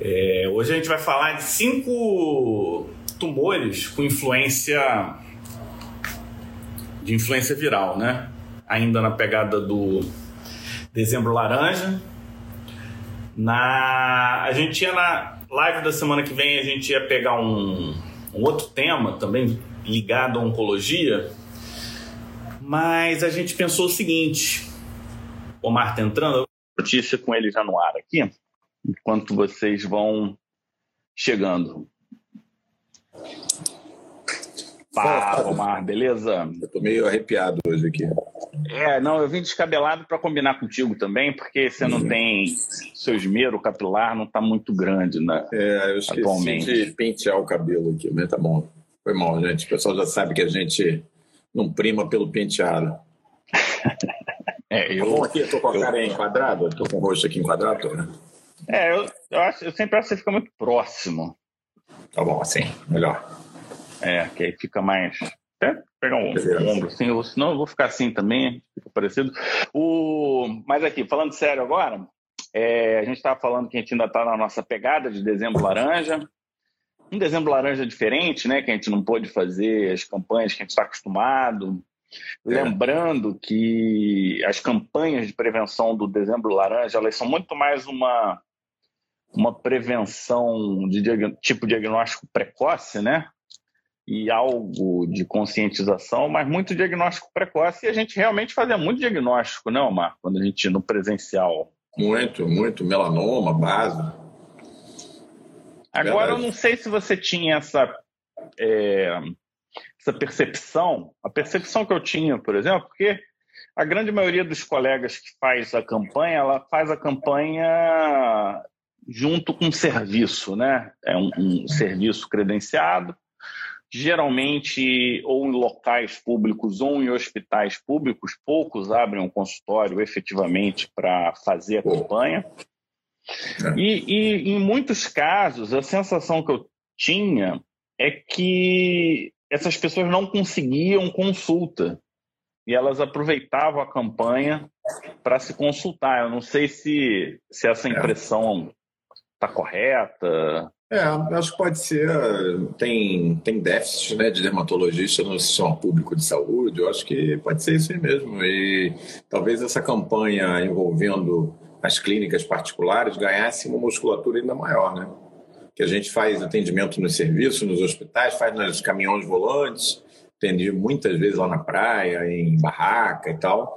É, hoje a gente vai falar de cinco tumores com influência de influência viral, né? Ainda na pegada do dezembro laranja. Na a gente ia na live da semana que vem a gente ia pegar um, um outro tema também ligado à oncologia, mas a gente pensou o seguinte: o Omar tá entrando, notícia com ele já no ar aqui, enquanto vocês vão chegando. Fala, Omar, beleza? Eu tô meio arrepiado hoje aqui. É, não, eu vim descabelado para combinar contigo também, porque você não uhum. tem. Seu esmero capilar não tá muito grande, né? É, eu esqueci atualmente. de pentear o cabelo aqui, mas tá bom. Foi mal, gente. O pessoal já sabe que a gente não prima pelo penteado. é, eu. Tá aqui, eu tô com a eu, cara enquadrada, tô com o rosto aqui enquadrado, né? É, eu, eu, acho, eu sempre acho que você fica muito próximo. Tá bom, assim, melhor. É, que aí fica mais. Até pegar um, um ombro assim, eu, senão eu vou ficar assim também, fica parecido. O, mas aqui, falando sério agora, é, a gente estava falando que a gente ainda está na nossa pegada de dezembro laranja. Um dezembro laranja diferente, né? Que a gente não pôde fazer as campanhas que a gente está acostumado. É. Lembrando que as campanhas de prevenção do dezembro laranja, elas são muito mais uma uma prevenção de tipo diagnóstico precoce, né? E algo de conscientização, mas muito diagnóstico precoce. E a gente realmente fazia muito diagnóstico, não, né, Marco? Quando a gente no presencial. Muito, muito. Melanoma, base. Agora, Verdade. eu não sei se você tinha essa, é, essa percepção. A percepção que eu tinha, por exemplo, porque a grande maioria dos colegas que faz a campanha, ela faz a campanha junto com serviço, né? É um, um serviço credenciado, geralmente ou em locais públicos ou em hospitais públicos, poucos abrem um consultório efetivamente para fazer a campanha. É. E, e, em muitos casos, a sensação que eu tinha é que essas pessoas não conseguiam consulta e elas aproveitavam a campanha para se consultar. Eu não sei se, se essa é. impressão está correta. É, acho que pode ser. Tem, tem déficit né, de dermatologista no sistema público de saúde. Eu acho que pode ser isso aí mesmo. E talvez essa campanha envolvendo as clínicas particulares ganhasse uma musculatura ainda maior, né? Que a gente faz atendimento nos serviços, nos hospitais, faz nos caminhões volantes, atendi muitas vezes lá na praia, em barraca e tal.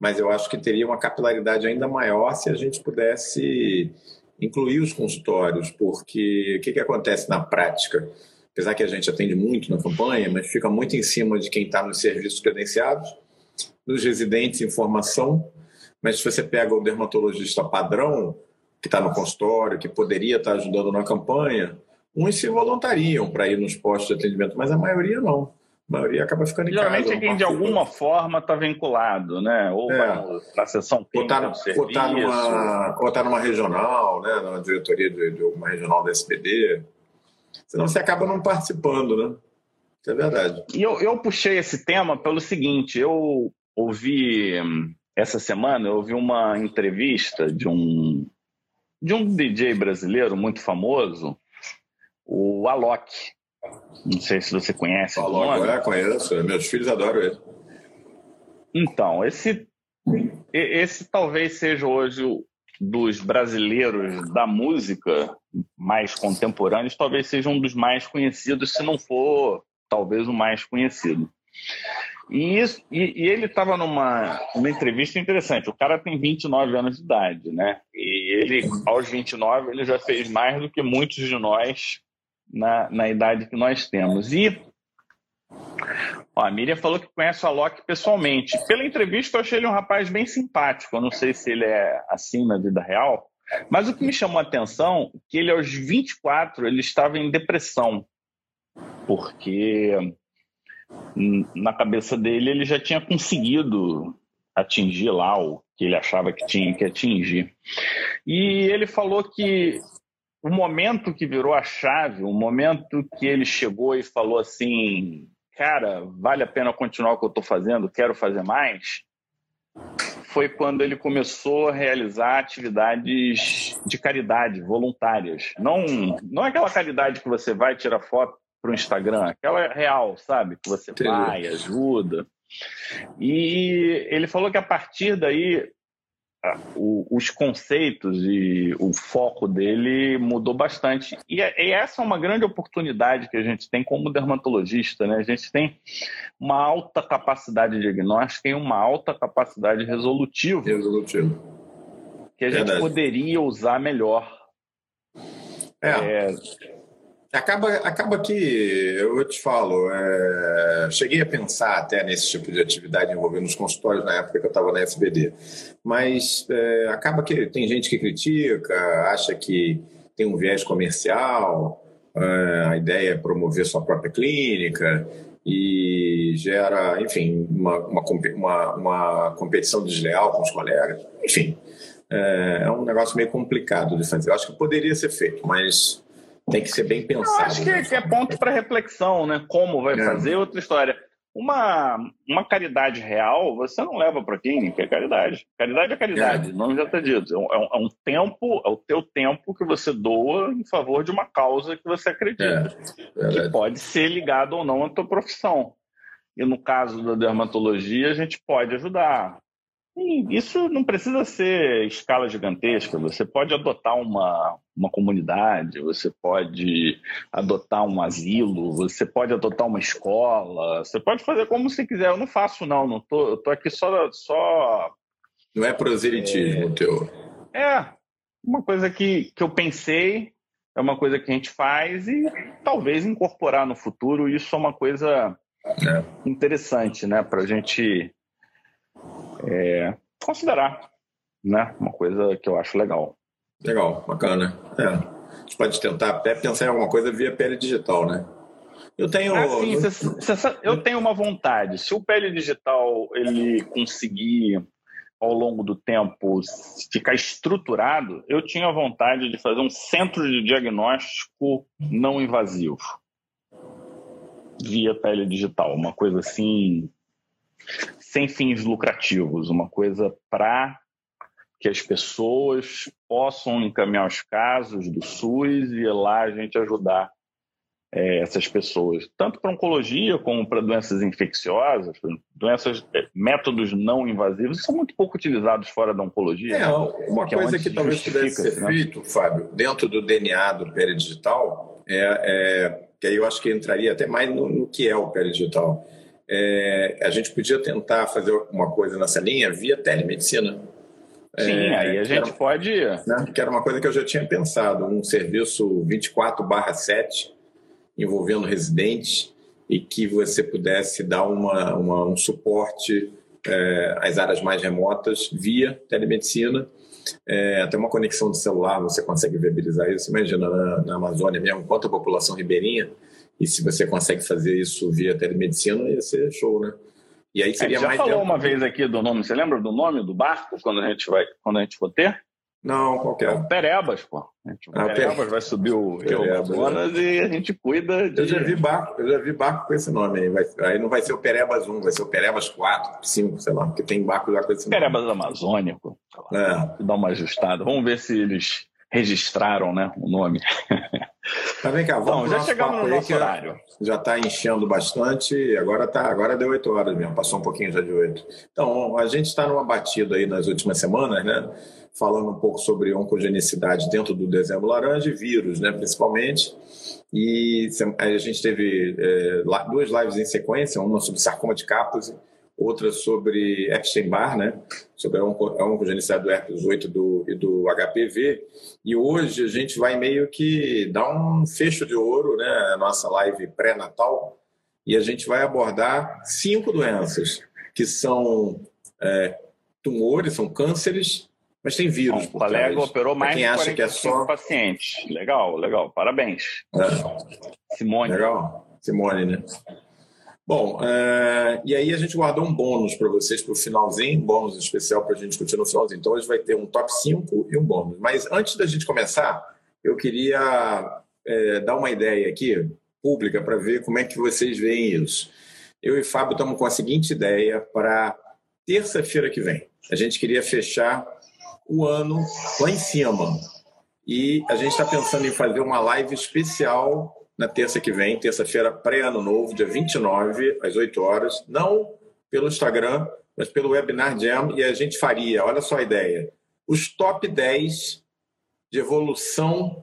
Mas eu acho que teria uma capilaridade ainda maior se a gente pudesse incluir os consultórios, porque o que, que acontece na prática? Apesar que a gente atende muito na campanha, mas fica muito em cima de quem está nos serviços credenciados, dos residentes em formação, mas se você pega o dermatologista padrão, que está no consultório, que poderia estar tá ajudando na campanha, uns se voluntariam para ir nos postos de atendimento, mas a maioria não. A maioria acaba ficando em Geralmente casa. Geralmente é quem de alguma forma está vinculado, né? Ou é. para a sessão clínica ou está tá numa, tá numa regional, né? Na diretoria de, de alguma regional da SPD. Senão você acaba não participando, né? Isso é verdade. E eu, eu puxei esse tema pelo seguinte, eu ouvi essa semana, eu ouvi uma entrevista de um de um DJ brasileiro muito famoso, o Alok. Não sei se você conhece. Falou agora, conheço. Meus filhos adoram ele. Então, esse, esse talvez seja hoje dos brasileiros da música mais contemporâneos, talvez seja um dos mais conhecidos, se não for talvez o mais conhecido. E, isso, e, e ele estava numa uma entrevista interessante. O cara tem 29 anos de idade, né? E ele, aos 29, ele já fez mais do que muitos de nós na, na idade que nós temos. E ó, a Miriam falou que conhece o Alok pessoalmente. Pela entrevista, eu achei ele um rapaz bem simpático. Eu não sei se ele é assim na vida real, mas o que me chamou a atenção é que ele, aos 24, ele estava em depressão, porque na cabeça dele ele já tinha conseguido atingir lá o que ele achava que tinha que atingir. E ele falou que o momento que virou a chave, o momento que ele chegou e falou assim, cara, vale a pena continuar o que eu estou fazendo, quero fazer mais, foi quando ele começou a realizar atividades de caridade voluntárias. Não, não é aquela caridade que você vai tirar foto para o Instagram, aquela real, sabe? Que você Entendi. vai, ajuda. E ele falou que a partir daí o, os conceitos e o foco dele mudou bastante. E, é, e, essa é uma grande oportunidade que a gente tem como dermatologista. Né? A gente tem uma alta capacidade diagnóstica e uma alta capacidade resolutiva. Resolutiva. Que a gente Verdade. poderia usar melhor. É. é Acaba, acaba que, eu te falo, é, cheguei a pensar até nesse tipo de atividade envolvendo os consultórios na época que eu estava na SBD, mas é, acaba que tem gente que critica, acha que tem um viés comercial, é, a ideia é promover sua própria clínica e gera, enfim, uma, uma, uma, uma competição desleal com os colegas, enfim, é, é um negócio meio complicado de fazer. Eu acho que poderia ser feito, mas tem que ser bem pensado. Eu acho que, né? que é ponto para reflexão, né? Como vai é. fazer outra história. Uma, uma caridade real, você não leva para clínica, é caridade. Caridade é caridade, é. o nome já está dito. É um, é um, tempo, é o teu tempo que você doa em favor de uma causa que você acredita. É. Que pode ser ligado ou não à tua profissão. E no caso da dermatologia, a gente pode ajudar. Isso não precisa ser escala gigantesca. Você pode adotar uma, uma comunidade, você pode adotar um asilo, você pode adotar uma escola, você pode fazer como você quiser. Eu não faço, não. não tô, eu tô aqui só. só não é proselitismo é, teu. É, uma coisa que, que eu pensei, é uma coisa que a gente faz e talvez incorporar no futuro. Isso é uma coisa é. interessante, né? Para a gente é, considerar, né? Uma coisa que eu acho legal. Legal, bacana. É. A gente pode tentar até pensar em alguma coisa via pele digital, né? Eu tenho. Ah, eu tenho uma vontade. Se o pele digital ele conseguir ao longo do tempo ficar estruturado, eu tinha vontade de fazer um centro de diagnóstico não invasivo via pele digital, uma coisa assim sem fins lucrativos, uma coisa para que as pessoas possam encaminhar os casos do SUS e lá a gente ajudar é, essas pessoas, tanto para oncologia como para doenças infecciosas, doenças, é, métodos não invasivos, são muito pouco utilizados fora da oncologia. É, uma que é coisa é que talvez tivesse ser né? feito, Fábio, dentro do DNA do peridigital, é, é, que aí eu acho que entraria até mais no, no que é o peridigital. É, a gente podia tentar fazer uma coisa nessa linha via telemedicina. Sim, é, aí a gente era, pode. Né, que era uma coisa que eu já tinha pensado, um serviço 24/7 envolvendo residentes e que você pudesse dar uma, uma um suporte é, às áreas mais remotas via telemedicina. É, até uma conexão de celular você consegue viabilizar isso. Imagina na, na Amazônia mesmo, quanto a população ribeirinha, e se você consegue fazer isso via telemedicina, ia ser show, né? E aí seria a gente já mais falou tempo. uma vez aqui do nome, você lembra do nome do barco quando a gente vai, quando a gente for ter? Não, qualquer. É o Perebas, pô. O ah, Perebas vai subir o Rio Amazonas é. e a gente cuida de... Eu já vi barco, eu já vi barco com esse nome aí. Vai, aí não vai ser o Perebas 1, vai ser o Perebas 4, 5, sei lá, porque tem barco já com esse nome. Perebas Amazônico. É. Dá uma ajustada. Vamos ver se eles registraram né, o nome. Tá bem cá, vamos Bom, já chegamos no nosso horário. Já está enchendo bastante, agora tá, agora deu 8 horas mesmo, passou um pouquinho já de 8. Então, a gente está numa batida aí nas últimas semanas, né? Falando um pouco sobre oncogenicidade dentro do dezembro laranja e vírus, né, principalmente. E a gente teve é, duas lives em sequência, uma sobre sarcoma de Kaposi outra sobre Epstein-Barr, né? sobre a oncogenicidade do herpes 8 do, e do HPV. E hoje a gente vai meio que dar um fecho de ouro, né? a nossa live pré-natal, e a gente vai abordar cinco doenças, que são é, tumores, são cânceres, mas tem vírus. Bom, o colega operou mais quem de acha que é só pacientes. Legal, legal, parabéns. É. Simone. Legal, Simone, né? Bom, uh, e aí a gente guardou um bônus para vocês para o finalzinho, um bônus especial para a gente discutir no finalzinho. Então hoje vai ter um top 5 e um bônus. Mas antes da gente começar, eu queria é, dar uma ideia aqui, pública, para ver como é que vocês veem isso. Eu e Fábio estamos com a seguinte ideia para terça-feira que vem. A gente queria fechar o ano lá em cima. E a gente está pensando em fazer uma live especial na terça que vem, terça-feira pré-ano novo, dia 29, às 8 horas. Não pelo Instagram, mas pelo Webinar Jam. E a gente faria, olha só a ideia, os top 10 de evolução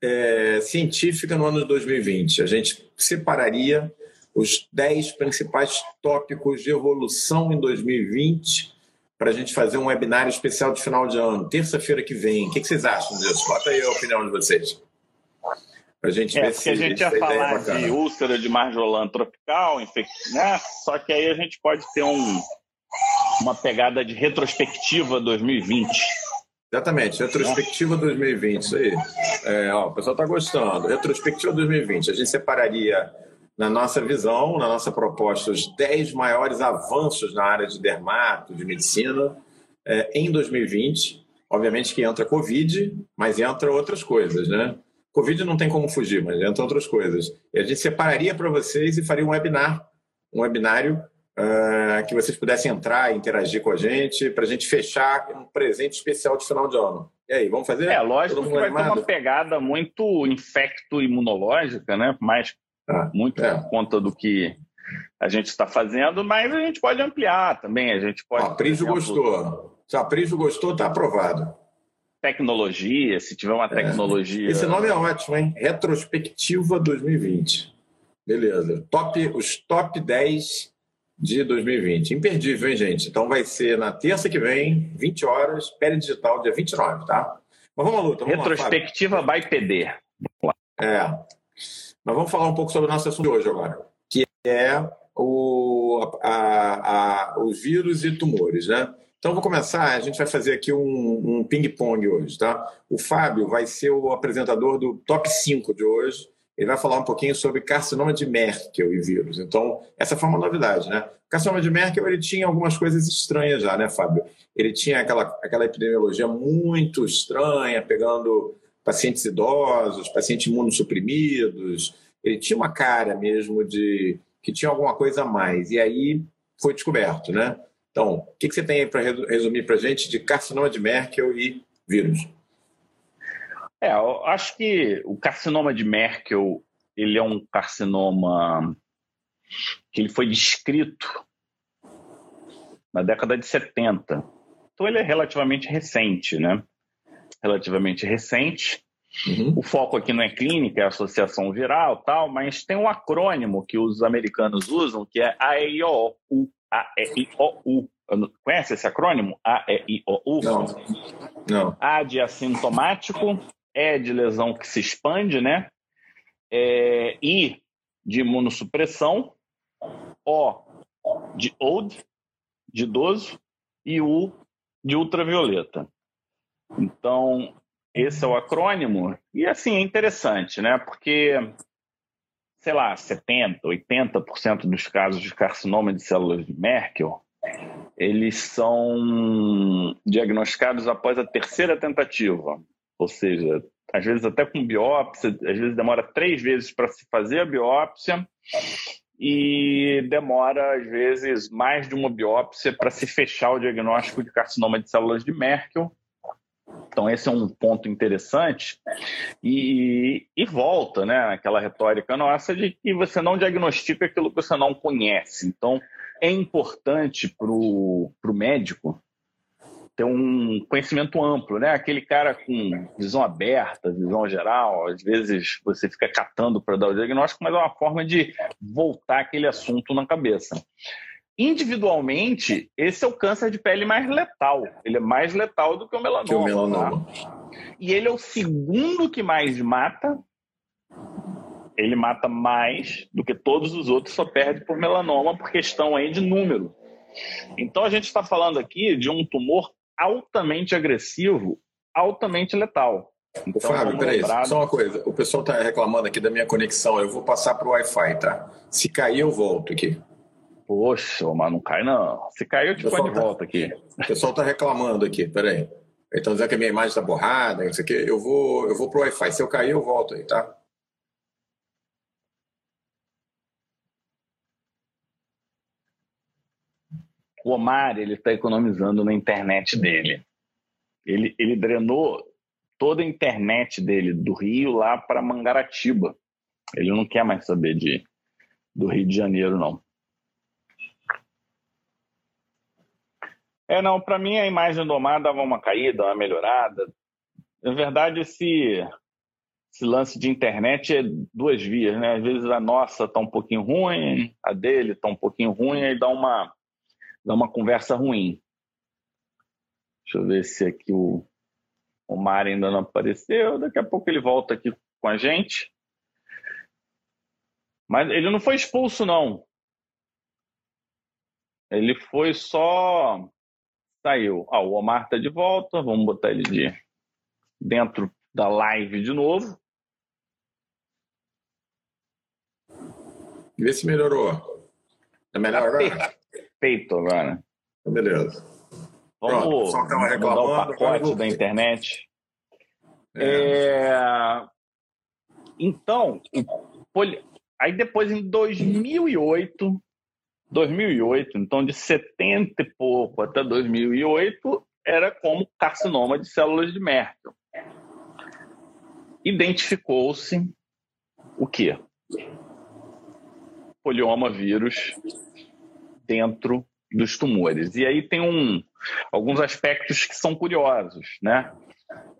é, científica no ano de 2020. A gente separaria os 10 principais tópicos de evolução em 2020 para a gente fazer um webinário especial de final de ano, terça-feira que vem. O que, vocês acham disso? Bota aí a opinião de vocês. A gente é, ver se a gente ia é falar de úlcera de marjolã tropical, né? só que aí a gente pode ter um, uma pegada de retrospectiva 2020. Exatamente, retrospectiva 2020, isso aí. É, ó, o pessoal está gostando. Retrospectiva 2020, a gente separaria na nossa visão, na nossa proposta, os 10 maiores avanços na área de dermato, de medicina, é, em 2020. Obviamente que entra Covid, mas entra outras coisas, né? Covid não tem como fugir, mas entra outras coisas. E a gente separaria para vocês e faria um webinar, um webinário uh, que vocês pudessem entrar e interagir com a gente, para a gente fechar um presente especial de final de ano. E aí, vamos fazer? É, lógico que vai animado? ter uma pegada muito infecto-imunológica, né? Mas ah, muito é. por conta do que a gente está fazendo, mas a gente pode ampliar também. A gente pode. A Priso gostou. Se a Priso gostou, está aprovado. Tecnologia, se tiver uma é. tecnologia. É. Esse nome é ótimo, hein? Retrospectiva 2020. Beleza. Top, os top 10 de 2020. Imperdível, hein, gente? Então vai ser na terça que vem, 20 horas, pele digital, dia 29, tá? Mas vamos à luta. Vamos Retrospectiva lá, by PD. É. Mas vamos falar um pouco sobre o nosso assunto de hoje agora, que é o, a, a, os vírus e tumores, né? Então, vou começar. A gente vai fazer aqui um, um ping-pong hoje, tá? O Fábio vai ser o apresentador do top 5 de hoje. Ele vai falar um pouquinho sobre carcinoma de Merkel e vírus. Então, essa foi uma novidade, né? O carcinoma de Merkel ele tinha algumas coisas estranhas já, né, Fábio? Ele tinha aquela, aquela epidemiologia muito estranha, pegando pacientes idosos, pacientes imunossuprimidos. Ele tinha uma cara mesmo de que tinha alguma coisa a mais. E aí foi descoberto, né? Então, o que, que você tem aí para resumir para a gente de carcinoma de Merkel e vírus? É, eu acho que o carcinoma de Merkel ele é um carcinoma que ele foi descrito na década de 70. Então ele é relativamente recente, né? relativamente recente. Uhum. O foco aqui não é clínica, é associação viral tal, mas tem um acrônimo que os americanos usam que é AEIOU. AEIOU. Conhece esse acrônimo? AEIOU? Não. não. A de assintomático, E de lesão que se expande, né? É, I de imunossupressão, O de old, de idoso, e U de ultravioleta. Então, esse é o acrônimo. E assim, é interessante, né? Porque, sei lá, 70%, 80% dos casos de carcinoma de células de Merkel, eles são diagnosticados após a terceira tentativa. Ou seja, às vezes até com biópsia, às vezes demora três vezes para se fazer a biópsia e demora, às vezes, mais de uma biópsia para se fechar o diagnóstico de carcinoma de células de Merkel então, esse é um ponto interessante. E, e volta, né? Aquela retórica nossa de que você não diagnostica aquilo que você não conhece. Então, é importante para o médico ter um conhecimento amplo, né? Aquele cara com visão aberta, visão geral, às vezes você fica catando para dar o diagnóstico, mas é uma forma de voltar aquele assunto na cabeça. Individualmente, esse é o câncer de pele mais letal. Ele é mais letal do que o melanoma. Que o melanoma. Tá? E ele é o segundo que mais mata. Ele mata mais do que todos os outros, só perde por melanoma por questão aí de número. Então a gente está falando aqui de um tumor altamente agressivo, altamente letal. Então, Fábio, peraí, só uma coisa. O pessoal está reclamando aqui da minha conexão. Eu vou passar para o Wi-Fi, tá? Se cair, eu volto aqui. Poxa, mas não cai não. Se cair, eu te põe de tá, volta aqui. O pessoal está reclamando aqui, peraí. Então dizendo que a minha imagem está borrada, isso aqui. Eu vou, eu vou pro Wi-Fi. Se eu cair, eu volto aí, tá? o Omar ele está economizando na internet dele. Ele, ele drenou toda a internet dele do Rio lá para Mangaratiba. Ele não quer mais saber de, do Rio de Janeiro, não. É, não, para mim a imagem do Omar dava uma caída, uma melhorada. Na verdade, esse, esse lance de internet é duas vias, né? Às vezes a nossa tá um pouquinho ruim, a dele tá um pouquinho ruim, aí dá uma, dá uma conversa ruim. Deixa eu ver se aqui o, o Mar ainda não apareceu. Daqui a pouco ele volta aqui com a gente. Mas ele não foi expulso, não. Ele foi só. Saiu. Ah, o Omar está de volta. Vamos botar ele de dentro da live de novo. Vê se melhorou. É melhor agora? Perfeito agora. Beleza. Vamos Pronto, mudar o pacote da internet. É. É... Então, aí depois em 2008, 2008, então de 70 e pouco até 2008, era como carcinoma de células de Merkel. Identificou-se o quê? Polioma vírus dentro dos tumores. E aí tem um, alguns aspectos que são curiosos, né?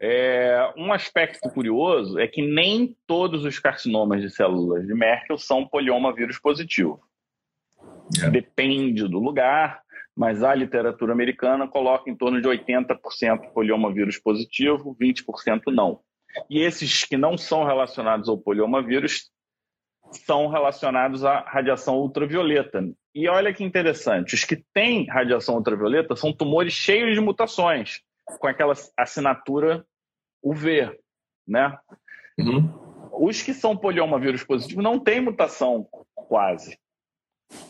É, um aspecto curioso é que nem todos os carcinomas de células de Merkel são polioma vírus positivo. É. Depende do lugar, mas a literatura americana coloca em torno de 80% polioma vírus positivo, 20% não. E esses que não são relacionados ao polioma vírus são relacionados à radiação ultravioleta. E olha que interessante, os que têm radiação ultravioleta são tumores cheios de mutações, com aquela assinatura UV, né? Uhum. Os que são polioma vírus positivo não têm mutação quase.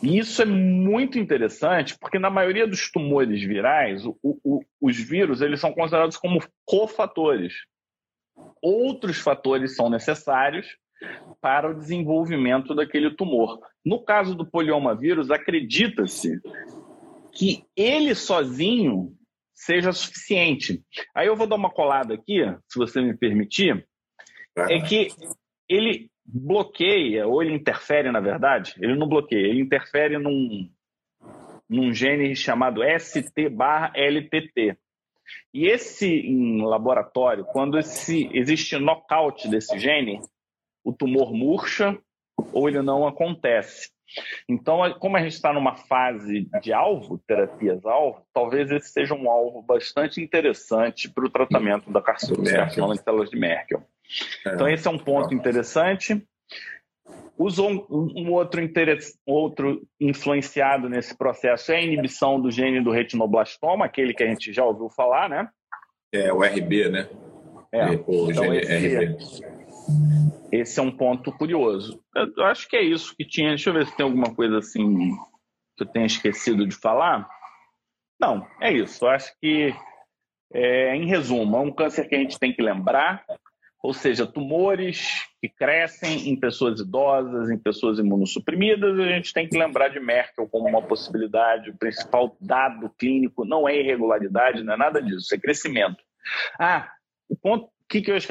E isso é muito interessante, porque na maioria dos tumores virais, o, o, os vírus eles são considerados como cofatores. Outros fatores são necessários para o desenvolvimento daquele tumor. No caso do polioma vírus, acredita-se que ele sozinho seja suficiente. Aí eu vou dar uma colada aqui, se você me permitir, é que ele bloqueia, ou ele interfere, na verdade, ele não bloqueia, ele interfere num, num gene chamado ST-LTT. E esse, em laboratório, quando esse, existe knockout desse gene, o tumor murcha ou ele não acontece. Então, como a gente está numa fase de alvo, terapias-alvo, talvez esse seja um alvo bastante interessante para o tratamento da carcinoma de células de Merkel. É. Então, esse é um ponto interessante. Usou um, um outro, outro influenciado nesse processo é a inibição do gene do retinoblastoma, aquele que a gente já ouviu falar, né? É, o RB, né? É, o então gene esse, RB. Esse é um ponto curioso. Eu acho que é isso que tinha. Deixa eu ver se tem alguma coisa assim que eu tenha esquecido de falar. Não, é isso. Eu acho que, é, em resumo, é um câncer que a gente tem que lembrar, ou seja, tumores que crescem em pessoas idosas, em pessoas imunossuprimidas, a gente tem que lembrar de Merkel como uma possibilidade. O principal dado clínico não é irregularidade, não é nada disso, é crescimento. Ah, o ponto que, que eu acho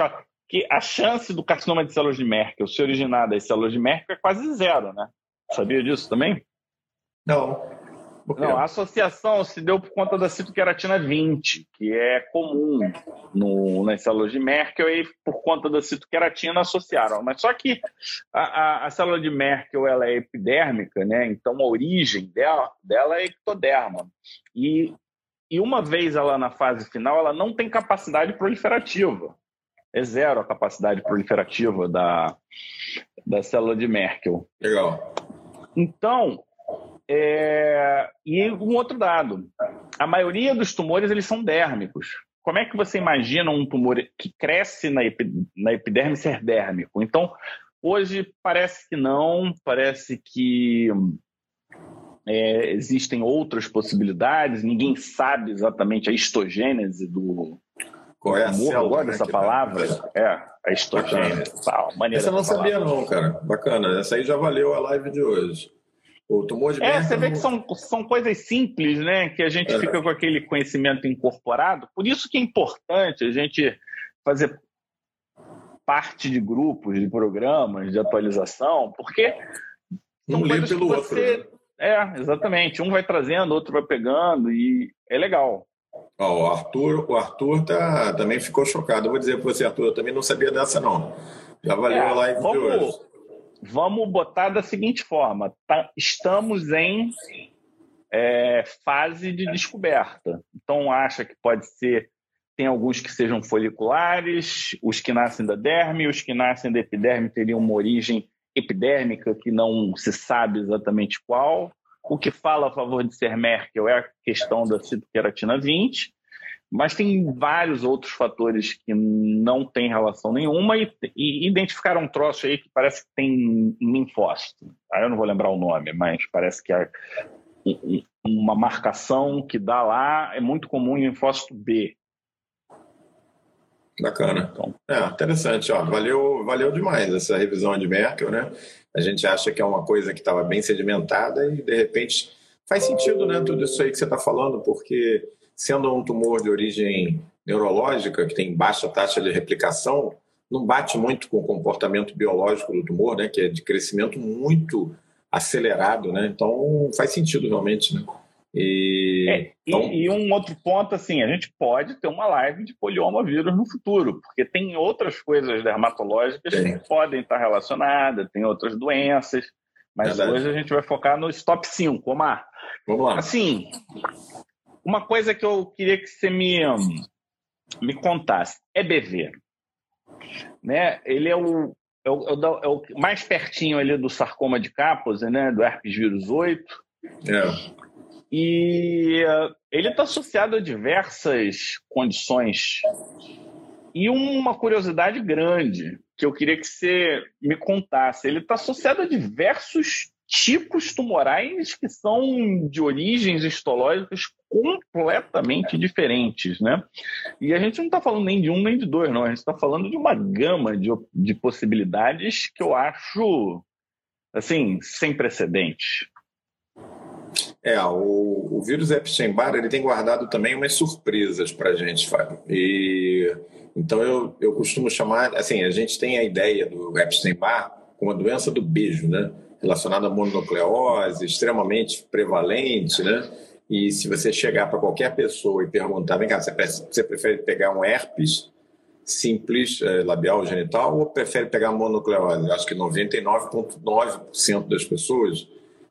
que a chance do carcinoma de células de Merkel se originar das células de Merkel é quase zero, né? Sabia disso também? Não. Não, a associação se deu por conta da citoqueratina 20, que é comum no, nas células de Merkel, e por conta da citoqueratina associaram. Mas só que a, a, a, célula de Merkel ela é epidérmica, né? então a origem dela, dela é ectoderma. E, e uma vez ela na fase final, ela não tem capacidade proliferativa é zero a capacidade proliferativa da, da célula de Merkel. Legal. Então, é... e um outro dado, a maioria dos tumores eles são dérmicos. Como é que você imagina um tumor que cresce na, na epiderme ser dérmico? Então, hoje parece que não, parece que é, existem outras possibilidades, ninguém sabe exatamente a histogênese do, qual é a célula? Eu gosto dessa palavra. É, a histogênese. Essa eu não sabia não, cara. Bacana. Essa aí já valeu a live de hoje. O tumor de É, você vê que são, são coisas simples, né? Que a gente é. fica com aquele conhecimento incorporado. Por isso que é importante a gente fazer parte de grupos, de programas, de atualização, porque um livro pelo você... outro. Né? É, exatamente. Um vai trazendo, outro vai pegando e é legal. Ó, o Arthur, o Arthur tá, também ficou chocado. Eu vou dizer para você, Arthur, eu também não sabia dessa não. Já valeu é, a live vamos, de hoje. Vamos botar da seguinte forma: tá, estamos em é, fase de descoberta. Então acha que pode ser tem alguns que sejam foliculares, os que nascem da derme, os que nascem da epiderme teriam uma origem epidérmica que não se sabe exatamente qual. O que fala a favor de ser Merkel é a questão da citoqueratina 20, mas tem vários outros fatores que não têm relação nenhuma e, e identificaram um troço aí que parece que tem linfócito. Aí eu não vou lembrar o nome, mas parece que é uma marcação que dá lá é muito comum em linfócito B. Bacana. Então, é, interessante. Ó, valeu, valeu demais essa revisão de Merkel, né? A gente acha que é uma coisa que estava bem sedimentada e, de repente, faz sentido, né? Tudo isso aí que você está falando, porque sendo um tumor de origem neurológica, que tem baixa taxa de replicação, não bate muito com o comportamento biológico do tumor, né? Que é de crescimento muito acelerado, né? Então, faz sentido realmente, né? E, é, então... e, e, um outro ponto, assim, a gente pode ter uma live de polioma vírus no futuro, porque tem outras coisas dermatológicas que podem estar relacionadas, tem outras doenças, mas Verdade. hoje a gente vai focar no top 5, Omar. Vamos lá. Assim, uma coisa que eu queria que você me, me contasse, EBV, né? Ele é o, é o, é o mais pertinho ali do sarcoma de Kaposi, né? Do herpes vírus 8. É. E uh, ele está associado a diversas condições. E uma curiosidade grande que eu queria que você me contasse: ele está associado a diversos tipos tumorais que são de origens histológicas completamente diferentes, né? E a gente não está falando nem de um nem de dois, não. A gente está falando de uma gama de, de possibilidades que eu acho, assim, sem precedentes. É, o, o vírus Epstein-Barr ele tem guardado também umas surpresas para a gente, Fábio. E então eu, eu costumo chamar, assim, a gente tem a ideia do Epstein-Barr como a doença do beijo, né? Relacionada à mononucleose, extremamente prevalente, né? E se você chegar para qualquer pessoa e perguntar, vem cá, você prefere pegar um herpes simples, é, labial genital, ou prefere pegar mononucleose? Acho que 99,9% das pessoas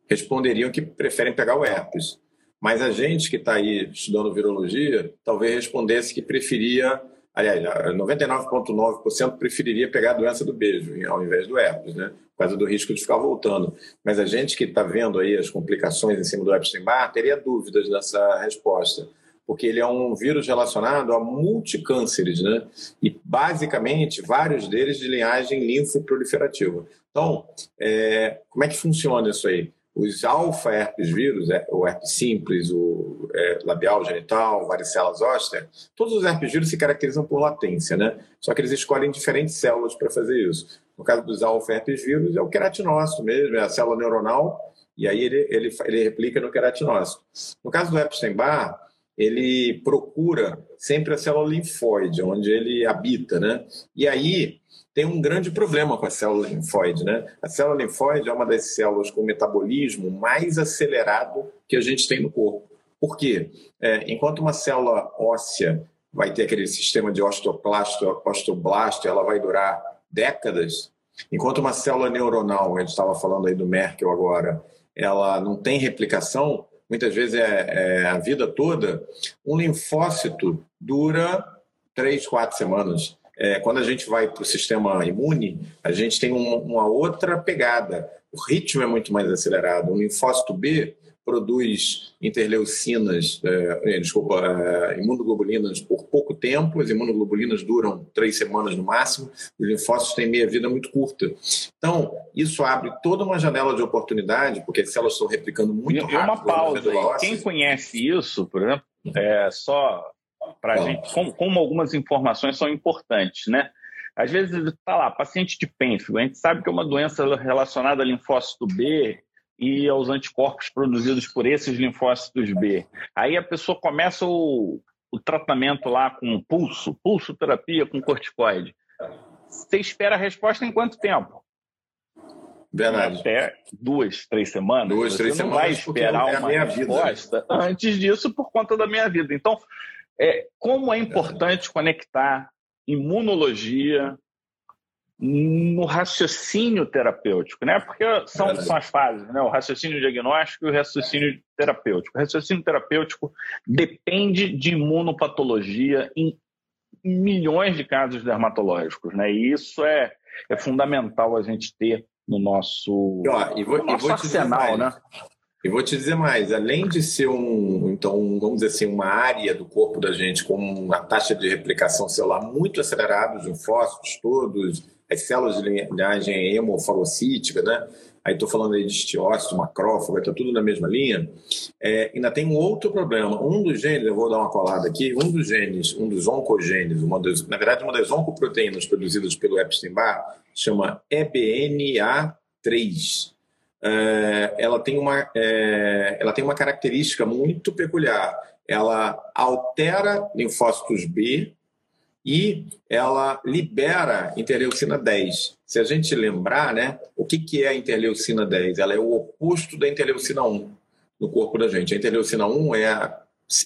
responderiam que preferem pegar o herpes. Mas a gente que está aí estudando virologia, talvez respondesse que preferia, aliás, 99,9% preferiria pegar a doença do beijo ao invés do herpes, né? Causa do risco de ficar voltando. Mas a gente que está vendo aí as complicações em cima do Epstein-Barr teria dúvidas nessa resposta porque ele é um vírus relacionado a multicânceres, né? E basicamente vários deles de linhagem linfoproliferativa. Então, é, como é que funciona isso aí? Os alfa-herpes vírus, é, o herpes simples, o é, labial genital, varicela zoster, todos os herpes vírus se caracterizam por latência, né? Só que eles escolhem diferentes células para fazer isso. No caso dos alfa-herpes vírus, é o queratinócito mesmo, é a célula neuronal, e aí ele, ele, ele replica no queratinócito. No caso do Epstein-Barr, ele procura sempre a célula linfóide, onde ele habita, né? E aí tem um grande problema com a célula linfóide, né? A célula linfóide é uma das células com metabolismo mais acelerado que a gente tem no corpo. Por quê? É, enquanto uma célula óssea vai ter aquele sistema de osteoclasto, osteoblasto, ela vai durar décadas, enquanto uma célula neuronal, a gente estava falando aí do Merkel agora, ela não tem replicação, muitas vezes é, é a vida toda, um linfócito dura três, quatro semanas é, quando a gente vai para o sistema imune, a gente tem um, uma outra pegada. O ritmo é muito mais acelerado. O linfócito B produz interleucinas, é, é, desculpa, é, imunoglobulinas por pouco tempo, as imunoglobulinas duram três semanas no máximo, os linfócitos têm meia-vida muito curta. Então, isso abre toda uma janela de oportunidade, porque as células estão replicando muito e, rápido. E uma pausa, quem conhece isso, por exemplo, é só para a gente, como, como, algumas informações são importantes, né? Às vezes está lá, paciente de pênfigo, a gente sabe que é uma doença relacionada a linfócito B e aos anticorpos produzidos por esses linfócitos B. Aí a pessoa começa o, o tratamento lá com pulso, pulso terapia com corticoide. Você espera a resposta em quanto tempo? Verdade. Até duas, três semanas. Duas, Você três não semanas, vai esperar é uma vida. resposta antes disso por conta da minha vida. Então, é, como é importante conectar imunologia no raciocínio terapêutico, né? Porque são, são as fases, né? O raciocínio diagnóstico e o raciocínio terapêutico. O raciocínio terapêutico depende de imunopatologia em milhões de casos dermatológicos, né? E isso é, é fundamental a gente ter no nosso, e, ó, e vou, no nosso e arsenal, né? E vou te dizer mais, além de ser um, então, vamos dizer assim, uma área do corpo da gente com uma taxa de replicação celular muito acelerada, os linfócitos todos, as células de linhagem hemofagocítica, né? Aí estou falando aí de estiócito, macrófago, está tudo na mesma linha. É, ainda tem um outro problema. Um dos genes, eu vou dar uma colada aqui, um dos genes, um dos oncogenes, uma das, na verdade, uma das oncoproteínas produzidas pelo Epstein-Barr, chama EBNA3 é, ela, tem uma, é, ela tem uma característica muito peculiar. Ela altera linfócitos B e ela libera interleucina 10. Se a gente lembrar, né, o que, que é a interleucina 10? Ela é o oposto da interleucina 1 no corpo da gente. A interleucina 1 é a,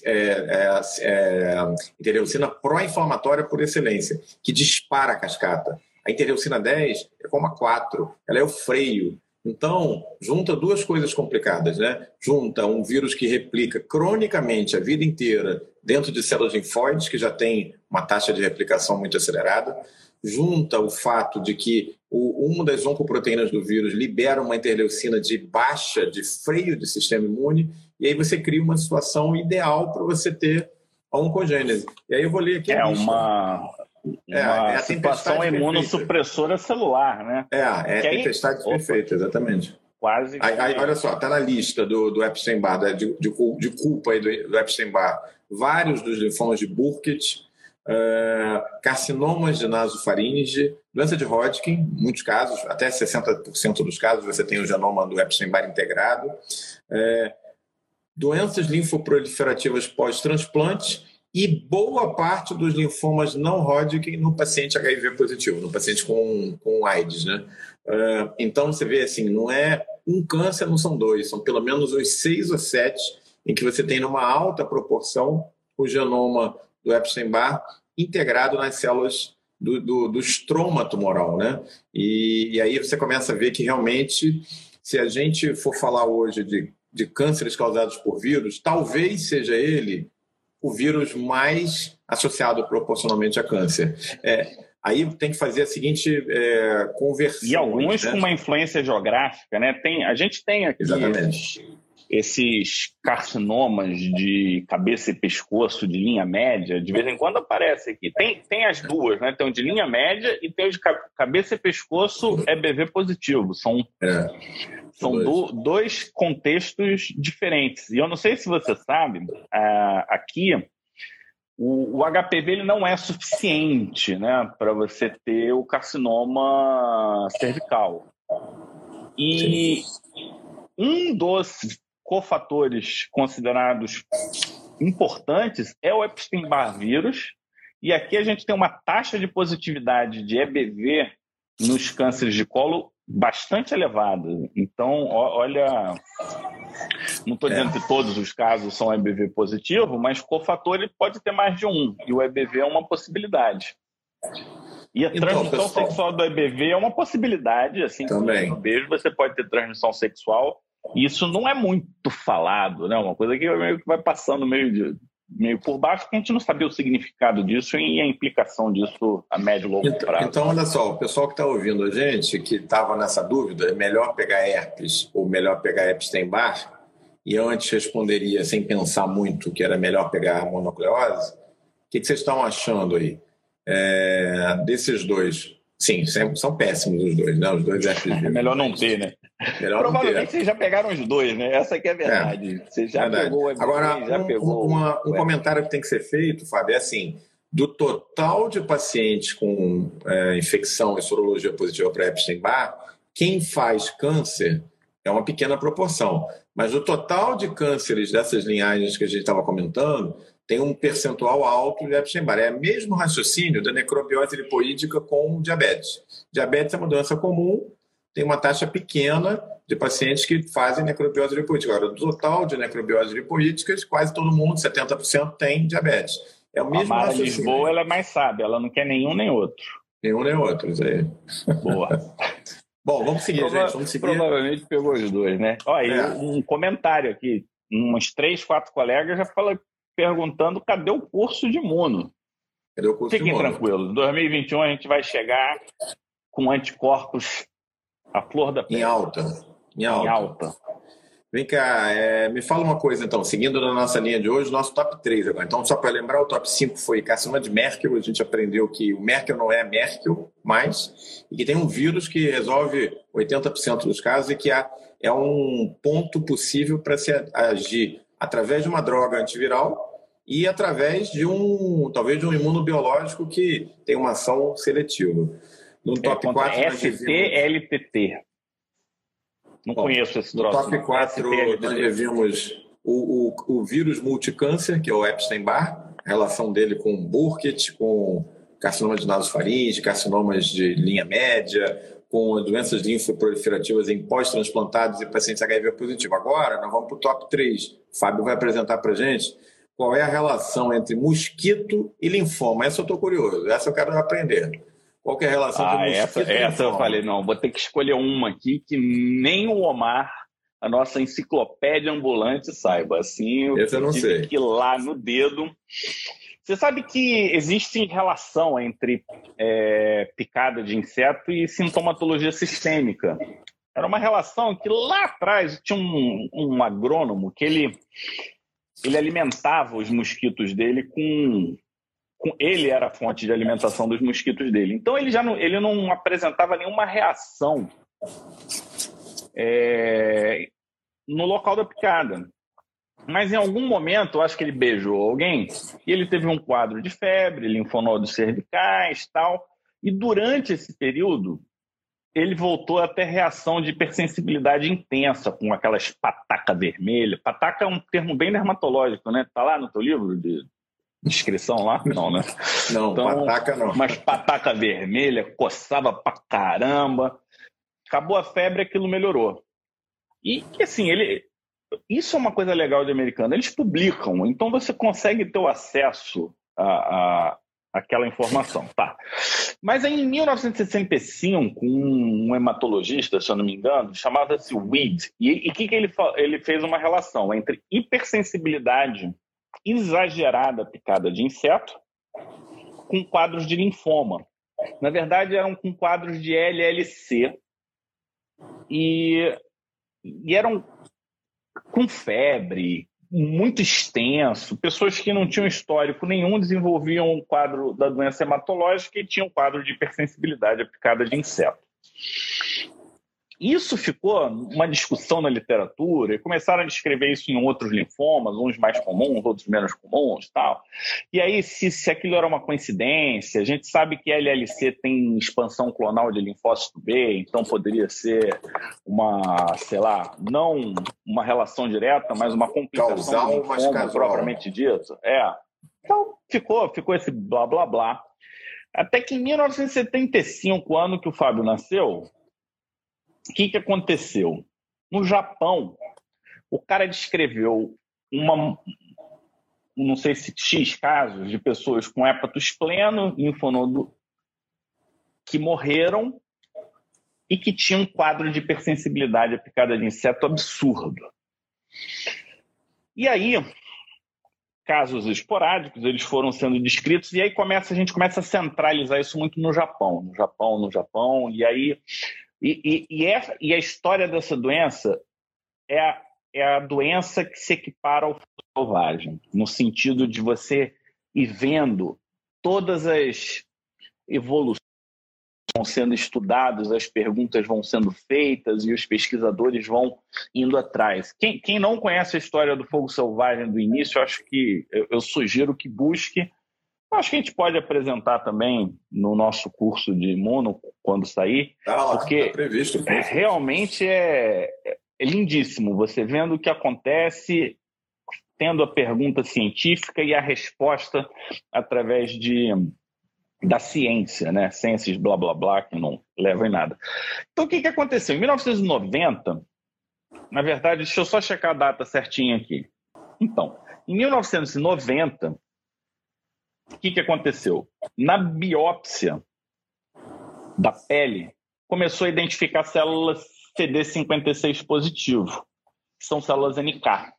é, é, é interleucina pró-inflamatória por excelência, que dispara a cascata. A interleucina 10 é como a 4, ela é o freio, então, junta duas coisas complicadas, né? Junta um vírus que replica cronicamente a vida inteira dentro de células linfóides, que já tem uma taxa de replicação muito acelerada, junta o fato de que o, uma das oncoproteínas do vírus libera uma interleucina de baixa, de freio do sistema imune, e aí você cria uma situação ideal para você ter a oncogênese. E aí eu vou ler aqui. É uma, é, uma é, é situação imunossupressora celular, né? É, é a tempestade aí, perfeita, exatamente. Quase. Aí, aí, olha só, está na lista do, do Epstein-Barr, de, de, de, culpa aí do, do Epstein-Barr, vários dos linfomas de Burkitt, uh, carcinomas de nasofaringe, doença de Hodgkin, muitos casos, até 60% dos casos você tem o genoma do Epstein-Barr integrado, uh, doenças linfoproliferativas pós-transplante e boa parte dos linfomas não Hodgkin no paciente HIV positivo, no paciente com, com AIDS, né? Uh, então você vê assim, não é um câncer, não são dois, são pelo menos uns seis ou sete em que você tem numa alta proporção o genoma do Epstein-Barr integrado nas células do, do, do estroma tumoral, né? E, e aí você começa a ver que realmente, se a gente for falar hoje de, de cânceres causados por vírus, talvez seja ele o vírus mais associado proporcionalmente a câncer. É, aí tem que fazer a seguinte é, conversão. E alguns né? com uma influência geográfica, né? Tem, a gente tem aqui Exatamente. Esses carcinomas de cabeça e pescoço de linha média, de vez em quando aparece aqui. Tem, tem as duas, né? Tem o de linha média e tem o de cabeça e pescoço EBV positivo. São, é. são dois. Do, dois contextos diferentes. E eu não sei se você sabe, uh, aqui o, o, HPV ele não é suficiente né, para você ter o carcinoma cervical. E Sim. um dos cofatores considerados importantes é o Epstein-Barr vírus. E aqui a gente tem uma taxa de positividade de EBV nos cânceres de colo bastante elevada. Então, olha, não estou dizendo é. que todos os casos são EBV positivo, mas cofator ele pode ter mais de um, e o EBV é uma possibilidade. E a então, transmissão pessoal, sexual do EBV é uma possibilidade, assim também. no beijo você pode ter transmissão sexual. Isso não é muito falado, né? Uma coisa que meio que vai passando meio de, meio por baixo, que a gente não sabia o significado disso e a implicação disso a médio e longo então, prazo. Então, olha só, o pessoal que está ouvindo a gente, que estava nessa dúvida, é melhor pegar herpes ou melhor pegar Epstein-Barr? E eu antes responderia, sem pensar muito, que era melhor pegar a mononucleose. O que, que vocês estão achando aí? É, desses dois, sim, são péssimos os dois, né? Os dois herpes É melhor não ter, né? Provavelmente vocês já pegaram os dois, né? Essa aqui é a verdade. É, Você já verdade. pegou o Agora, já um, pegou. Uma, um comentário que tem que ser feito, Fábio, é assim: do total de pacientes com é, infecção e sorologia positiva para Epstein-Barr, quem faz câncer é uma pequena proporção. Mas o total de cânceres dessas linhagens que a gente estava comentando tem um percentual alto de Epstein-Barr. É o mesmo raciocínio da necrobiose lipoídica com diabetes. Diabetes é uma doença comum, tem uma taxa pequena de pacientes que fazem necrobiose lipoídica. Agora, do total de necrobiose lipoídicas, quase todo mundo, 70%, tem diabetes. É o mesmo a Mara Lisboa ela é mais sábia, ela não quer nenhum nem outro. Nenhum nem outro, isso aí. Boa. Bom, vamos seguir, Prova gente. Vamos seguir. Provavelmente pegou os dois, né? Olha, é. um comentário aqui. Uns três, quatro colegas já falam, perguntando cadê o curso de imuno. Cadê o curso Fiquem de tranquilos. Em 2021 a gente vai chegar com anticorpos à flor da pele. Em alta. Em alta. Em alta. Vem cá, é, me fala uma coisa então, seguindo na nossa linha de hoje, nosso top 3 agora. Então, só para lembrar, o top 5 foi carcinoma de Merkel, a gente aprendeu que o Merkel não é Merkel mais, e que tem um vírus que resolve 80% dos casos e que há, é um ponto possível para se agir através de uma droga antiviral e através de um, talvez de um imunobiológico que tem uma ação seletiva. No top é 4 ST-LTT. Não Bom, conheço esse troço. No top 4 nós já vimos o, o, o vírus multicâncer, que é o Epstein-Barr, a relação dele com Burkitt, com carcinoma de nasofaringe, carcinomas de linha média, com doenças linfoproliferativas em pós-transplantados e pacientes HIV positivo. Agora, nós vamos para o top 3. O Fábio vai apresentar para a gente qual é a relação entre mosquito e linfoma. Essa eu estou curioso, essa eu quero aprender. Qual é a relação ah, essa, essa eu falei, não, vou ter que escolher uma aqui que nem o Omar, a nossa enciclopédia ambulante, saiba. Assim, eu, eu não sei. que ir lá no dedo. Você sabe que existe relação entre é, picada de inseto e sintomatologia sistêmica. Era uma relação que lá atrás tinha um, um agrônomo que ele, ele alimentava os mosquitos dele com ele era a fonte de alimentação dos mosquitos dele. Então ele já não, ele não apresentava nenhuma reação é, no local da picada. Mas em algum momento, eu acho que ele beijou alguém e ele teve um quadro de febre, linfonodos cervicais tal. E durante esse período, ele voltou a ter reação de hipersensibilidade intensa, com aquelas pataca vermelha. Pataca é um termo bem dermatológico, né? Tá lá no teu livro de inscrição lá? Não, né? Não, então, pataca não. Mas pataca vermelha, coçava pra caramba. Acabou a febre, aquilo melhorou. E assim, ele. Isso é uma coisa legal de americano. Eles publicam, então você consegue ter o acesso a, a aquela informação, tá? Mas em 1965, um hematologista, se eu não me engano, chamava-se Weed, e o que, que ele, ele fez uma relação entre hipersensibilidade exagerada picada de inseto com quadros de linfoma. Na verdade, eram com quadros de LLC e, e eram com febre, muito extenso. Pessoas que não tinham histórico nenhum desenvolviam um quadro da doença hematológica e tinham um quadro de hipersensibilidade picada de inseto. Isso ficou uma discussão na literatura, e começaram a descrever isso em outros linfomas, uns mais comuns, outros menos comuns tal. E aí, se, se aquilo era uma coincidência, a gente sabe que LLC tem expansão clonal de linfócito B, então poderia ser uma, sei lá, não uma relação direta, mas uma complicação Causal, do linfoma propriamente dito. É. Então, ficou, ficou esse blá blá blá. Até que em 1975, ano que o Fábio nasceu, o que, que aconteceu? No Japão, o cara descreveu uma, não sei se X casos de pessoas com hépatos pleno, linfonodo, que morreram e que tinham um quadro de hipersensibilidade à picada de inseto absurdo. E aí, casos esporádicos, eles foram sendo descritos, e aí começa, a gente começa a centralizar isso muito no Japão, no Japão, no Japão, e aí e, e, e, é, e a história dessa doença é a, é a doença que se equipara ao selvagem, no sentido de você ir vendo todas as evoluções vão sendo estudadas, as perguntas vão sendo feitas e os pesquisadores vão indo atrás. Quem, quem não conhece a história do fogo selvagem do início, acho que eu, eu sugiro que busque Acho que a gente pode apresentar também no nosso curso de imuno quando sair, tá lá, porque tá previsto, realmente é, é lindíssimo você vendo o que acontece, tendo a pergunta científica e a resposta através de da ciência, né? Ciências blá blá blá que não levam em nada. Então o que, que aconteceu? Em 1990, na verdade, deixa eu só checar a data certinha aqui. Então, em 1990, o que, que aconteceu? Na biópsia da pele, começou a identificar células CD56 positivo, que são células NK.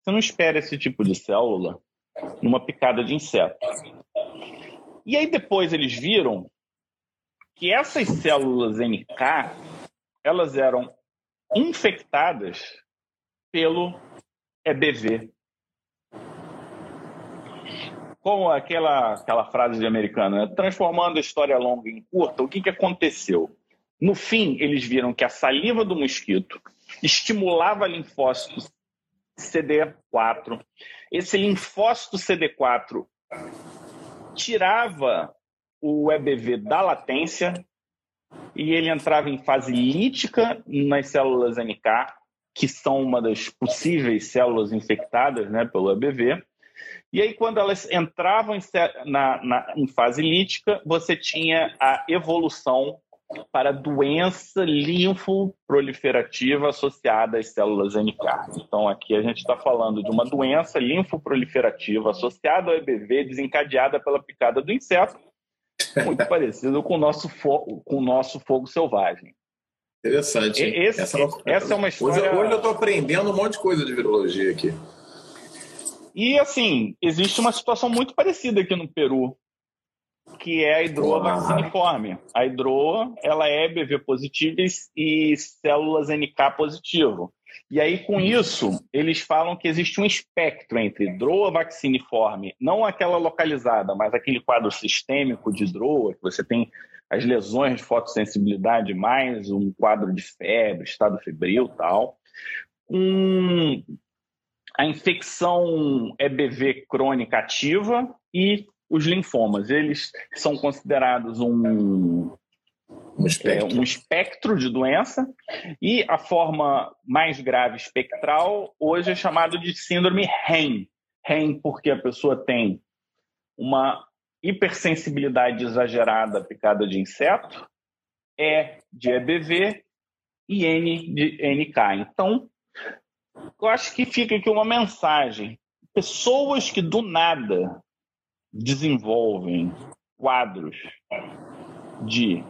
Você não espera esse tipo de célula numa picada de inseto. E aí depois eles viram que essas células NK, elas eram infectadas pelo EBV, como aquela, aquela frase de americano, né? transformando a história longa em curta, o que, que aconteceu? No fim, eles viram que a saliva do mosquito estimulava linfócitos CD4. Esse linfócito CD4 tirava o EBV da latência e ele entrava em fase lítica nas células NK, que são uma das possíveis células infectadas né, pelo EBV. E aí, quando elas entravam em, na, na, em fase lítica, você tinha a evolução para doença linfoproliferativa associada às células NK. Então, aqui a gente está falando de uma doença linfoproliferativa associada ao EBV, desencadeada pela picada do inseto, muito parecido com o nosso, fogo, com o nosso fogo selvagem. Interessante. Esse, essa, essa, é uma história. Hoje, hoje eu estou aprendendo um monte de coisa de virologia aqui. E, assim, existe uma situação muito parecida aqui no Peru, que é a hidroa vacciniforme. A hidroa, ela é BV positiva e células NK positivo. E aí, com isso, eles falam que existe um espectro entre hidroa vacciniforme, não aquela localizada, mas aquele quadro sistêmico de hidroa, que você tem as lesões de fotossensibilidade, mais um quadro de febre, estado febril tal, com a infecção EBV crônica ativa e os linfomas. Eles são considerados um, um espectro. É, um espectro de doença e a forma mais grave espectral hoje é chamado de síndrome REM. REM porque a pessoa tem uma hipersensibilidade exagerada à picada de inseto, E de EBV e N de NK. Então, eu acho que fica aqui uma mensagem. Pessoas que do nada desenvolvem quadros de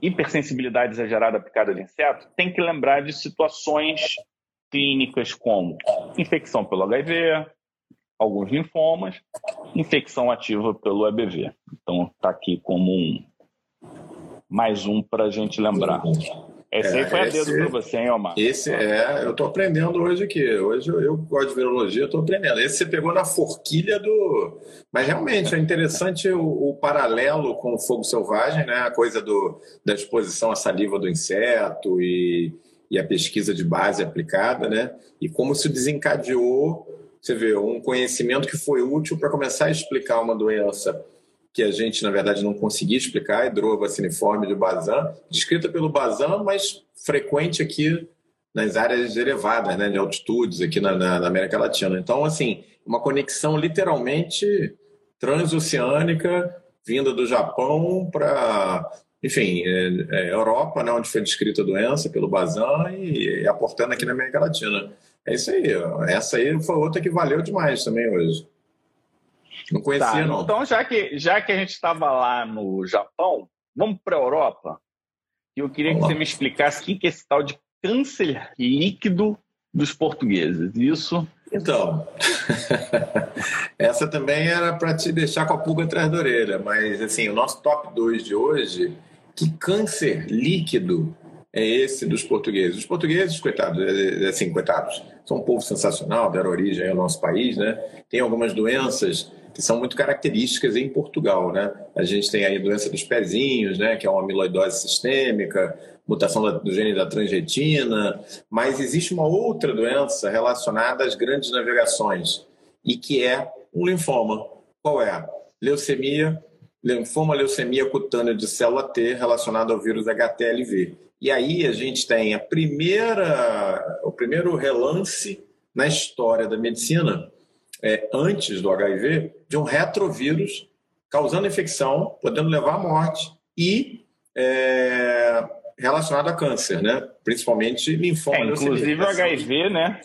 hipersensibilidade exagerada picada de inseto têm que lembrar de situações clínicas como infecção pelo HIV, alguns linfomas, infecção ativa pelo EBV. Então, está aqui como um mais um para a gente lembrar. Esse aí foi a dedo para você, hein, Omar? Esse é, eu estou aprendendo hoje aqui. Hoje eu, eu gosto de virologia, estou aprendendo. Esse você pegou na forquilha do. Mas realmente é interessante o, o, paralelo com o fogo selvagem, né? A coisa do, da exposição à saliva do inseto e, e a pesquisa de base aplicada, né? E como se desencadeou, você vê, um conhecimento que foi útil para começar a explicar uma doença que a gente, na verdade, não conseguia explicar, a hidrovaciniforme de Bazan, descrita pelo Bazan, mas frequente aqui nas áreas elevadas, né, de altitudes aqui na, na, na América Latina. Então, assim, uma conexão literalmente transoceânica vinda do Japão para, enfim, é, é, Europa, né, onde foi descrita a doença pelo Bazan e, e aportando aqui na América Latina. É isso aí. Essa aí foi outra que valeu demais também hoje. Não conhecia, tá, não. Então, já que, já que a gente estava lá no Japão, vamos para a Europa. E eu queria vamos que lá. você me explicasse o que é esse tal de câncer líquido dos portugueses. Isso. Então, essa também era para te deixar com a pulga atrás da orelha, mas assim, o nosso top 2 de hoje, que câncer líquido é esse dos portugueses? Os portugueses, coitados, é, é, assim, coitados, são um povo sensacional, deram origem ao nosso país, né? Tem algumas doenças que são muito características em Portugal, né? A gente tem aí a doença dos pezinhos, né, que é uma amiloidose sistêmica, mutação do gene da transretina, mas existe uma outra doença relacionada às grandes navegações e que é um linfoma. Qual é? Leucemia linfoma leucemia cutânea de célula T relacionado ao vírus HTLV. E aí a gente tem a primeira, o primeiro relance na história da medicina, é, antes do HIV, de um retrovírus causando infecção, podendo levar à morte e é, relacionado a câncer, né? Principalmente linfoma. É, inclusive o HIV, né?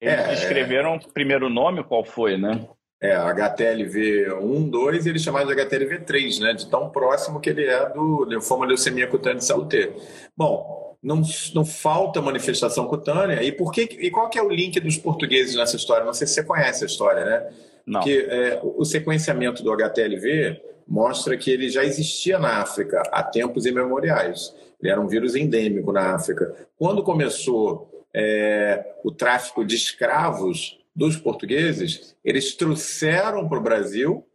Eles é, descreveram o primeiro nome, qual foi, né? É, HTLV1, 2 e ele chamado de HTLV3, né? De tão próximo que ele é do linfoma leucemia cutânea de T. Bom, não, não falta manifestação cutânea. E por que e qual que é o link dos portugueses nessa história? Não sei se você conhece a história, né? Não. Porque é, o sequenciamento do HTLV mostra que ele já existia na África há tempos imemoriais. Ele era um vírus endêmico na África. Quando começou é, o tráfico de escravos dos portugueses, eles trouxeram para o Brasil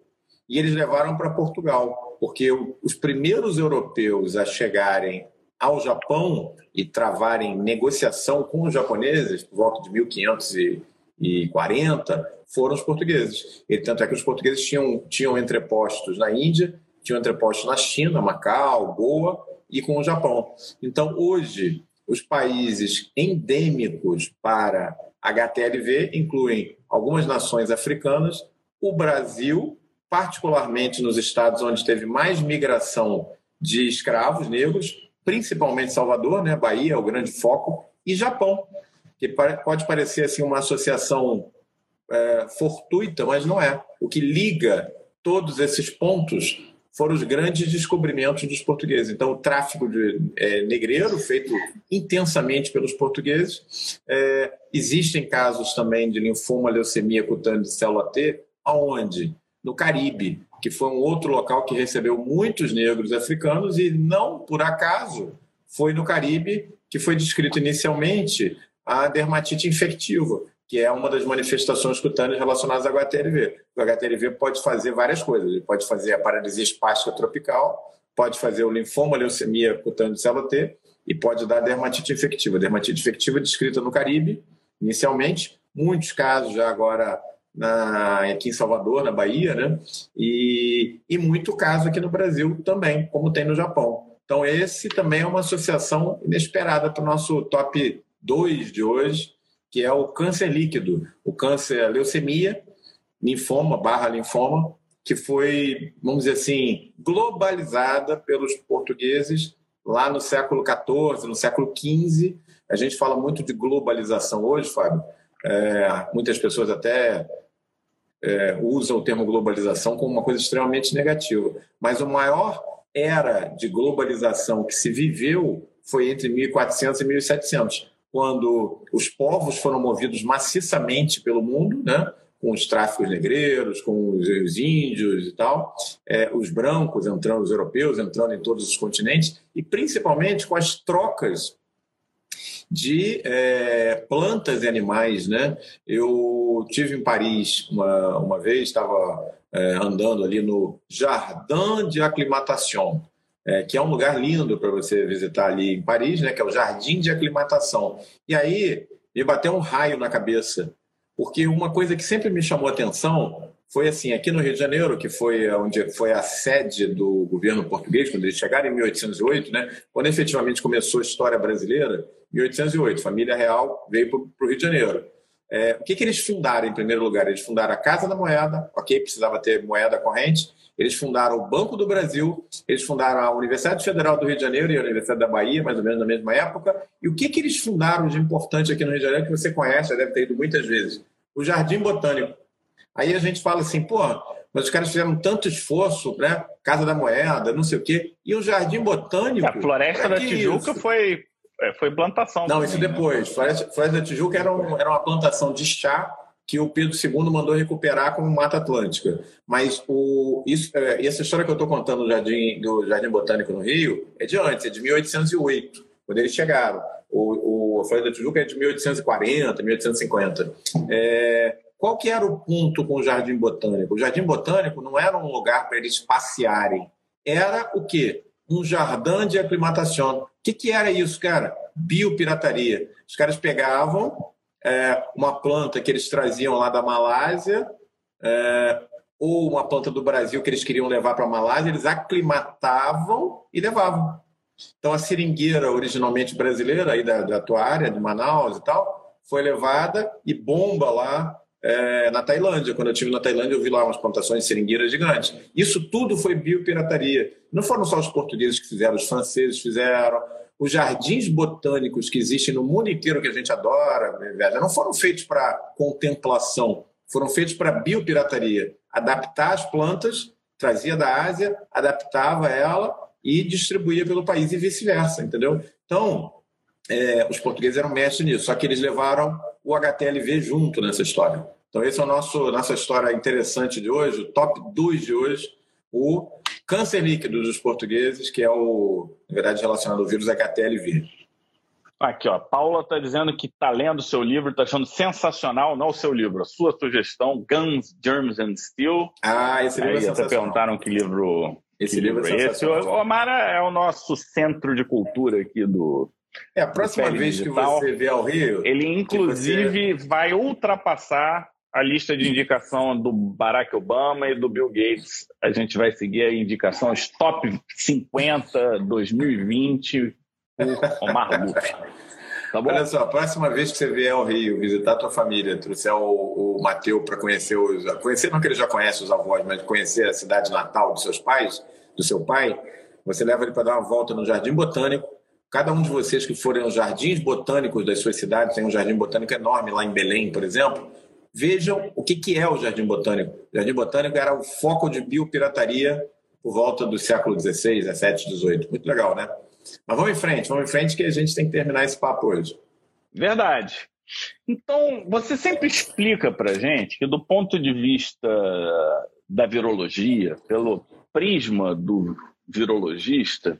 e eles levaram para Portugal, porque os primeiros europeus a chegarem ao Japão e travarem negociação com os japoneses, por volta de 1540, foram os portugueses. E tanto é que os portugueses tinham, tinham entrepostos na Índia, tinham entrepostos na China, Macau, Goa e com o Japão. Então, hoje, os países endêmicos para HTLV incluem algumas nações africanas, o Brasil, particularmente nos estados onde teve mais migração de escravos negros, principalmente Salvador, né, Bahia, o grande foco, e Japão, que pode parecer assim uma associação é, fortuita, mas não é. O que liga todos esses pontos foram os grandes descobrimentos dos portugueses. Então, o tráfico de é, negreiro, feito intensamente pelos portugueses. É, existem casos também de linfoma, leucemia cutânea de célula T, aonde? No Caribe, que foi um outro local que recebeu muitos negros africanos e não por acaso foi no Caribe que foi descrito inicialmente a dermatite infectiva, que é uma das manifestações cutâneas relacionadas ao HTLV. O HTLV pode fazer várias coisas. Ele pode fazer a paralisia espástica tropical, pode fazer o linfoma, leucemia cutânea de célula T e pode dar dermatite infectiva. Dermatite infectiva descrita no Caribe, inicialmente. Muitos casos já agora na, aqui em Salvador, na Bahia, né? E, e muito caso aqui no Brasil também, como tem no Japão. Então, esse também é uma associação inesperada para o nosso top 2 de hoje, que é o câncer líquido, o câncer leucemia, linfoma barra linfoma, que foi, vamos dizer assim, globalizada pelos portugueses lá no século XIV, no século XV. A gente fala muito de globalização hoje, Fábio. É, muitas pessoas até é, usam o termo globalização como uma coisa extremamente negativa. Mas o maior era de globalização que se viveu foi entre 1400 e 1700 quando os povos foram movidos maciçamente pelo mundo, né? com os tráficos negreiros, com os, índios e tal, é, os brancos entrando, os europeus entrando em todos os continentes, e principalmente com as trocas de é, plantas e animais. Né? Eu tive em Paris uma, uma vez, estava é, andando ali no Jardin de Aclimatation, é, que é um lugar lindo para você visitar ali em Paris, né, que é o Jardim de Aclimatação. E aí me bateu um raio na cabeça, porque uma coisa que sempre me chamou atenção foi assim, aqui no Rio de Janeiro, que foi onde foi a sede do governo português, quando eles chegaram em 1808, né, quando efetivamente começou a história brasileira, 1808, família real veio para o Rio de Janeiro. É, o que, que eles fundaram em primeiro lugar? Eles fundaram a Casa da Moeda, ok, precisava ter moeda corrente, eles fundaram o Banco do Brasil, eles fundaram a Universidade Federal do Rio de Janeiro e a Universidade da Bahia, mais ou menos na mesma época. E o que, que eles fundaram de importante aqui no Rio de Janeiro, que você conhece, já deve ter ido muitas vezes? O Jardim Botânico. Aí a gente fala assim, pô, mas os caras fizeram tanto esforço, né? Casa da Moeda, não sei o quê. E o Jardim Botânico. A Floresta da Tijuca foi, é, foi plantação. Não, também, isso depois. Né? Floresta, Floresta da Tijuca era, um, era uma plantação de chá que o Pedro II mandou recuperar como Mata Atlântica. Mas o, isso, é, essa história que eu estou contando do Jardim, do Jardim Botânico no Rio é de antes, é de 1808, quando eles chegaram. O, o, a Folha da Tijuca é de 1840, 1850. É, qual que era o ponto com o Jardim Botânico? O Jardim Botânico não era um lugar para eles passearem. Era o quê? Um jardim de aclimatação. O que, que era isso, cara? Biopirataria. Os caras pegavam é, uma planta que eles traziam lá da Malásia, é, ou uma planta do Brasil que eles queriam levar para a Malásia, eles aclimatavam e levavam. Então, a seringueira, originalmente brasileira, aí da, da tua área, de Manaus e tal, foi levada e bomba lá é, na Tailândia. Quando eu estive na Tailândia, eu vi lá umas plantações de seringueiras gigantes. Isso tudo foi biopirataria. Não foram só os portugueses que fizeram, os franceses fizeram. Os jardins botânicos que existem no mundo inteiro, que a gente adora, não foram feitos para contemplação, foram feitos para biopirataria. Adaptar as plantas, trazia da Ásia, adaptava ela e distribuía pelo país e vice-versa, entendeu? Então, é, os portugueses eram mestres nisso, só que eles levaram o HTLV junto nessa história. Então, esse é o nosso nossa história interessante de hoje, o top 2 de hoje, o câncer líquido dos portugueses, que é o, na verdade, relacionado ao vírus HTLV. Aqui, ó, Paula está dizendo que está lendo o seu livro, está achando sensacional, não o seu livro, a sua sugestão, Guns, Germs and Steel. Ah, esse livro Aí, é sensacional. perguntaram que livro esse que livro, livro é esse. O Omar é o nosso centro de cultura aqui do, é, a próxima vez digital, que você vier ao Rio. Ele, inclusive, você... vai ultrapassar a lista de indicação do Barack Obama e do Bill Gates. A gente vai seguir a indicação os top 50 2020 por Omar Lupe. Tá? Olha só, a próxima vez que você vier ao Rio visitar a tua família, trouxer o, o Mateu para conhecer os. Conhecer, não que ele já conhece os avós, mas conhecer a cidade natal dos seus pais, do seu pai, você leva ele para dar uma volta no Jardim Botânico Cada um de vocês que forem aos jardins botânicos das suas cidades, tem um jardim botânico enorme lá em Belém, por exemplo, vejam o que, que é o jardim botânico. O jardim botânico era o foco de biopirataria por volta do século XVI, XVII, XVIII. Muito legal, né? Mas vamos em frente, vamos em frente que a gente tem que terminar esse papo hoje. Verdade. Então, você sempre explica para gente que, do ponto de vista da virologia, pelo prisma do virologista,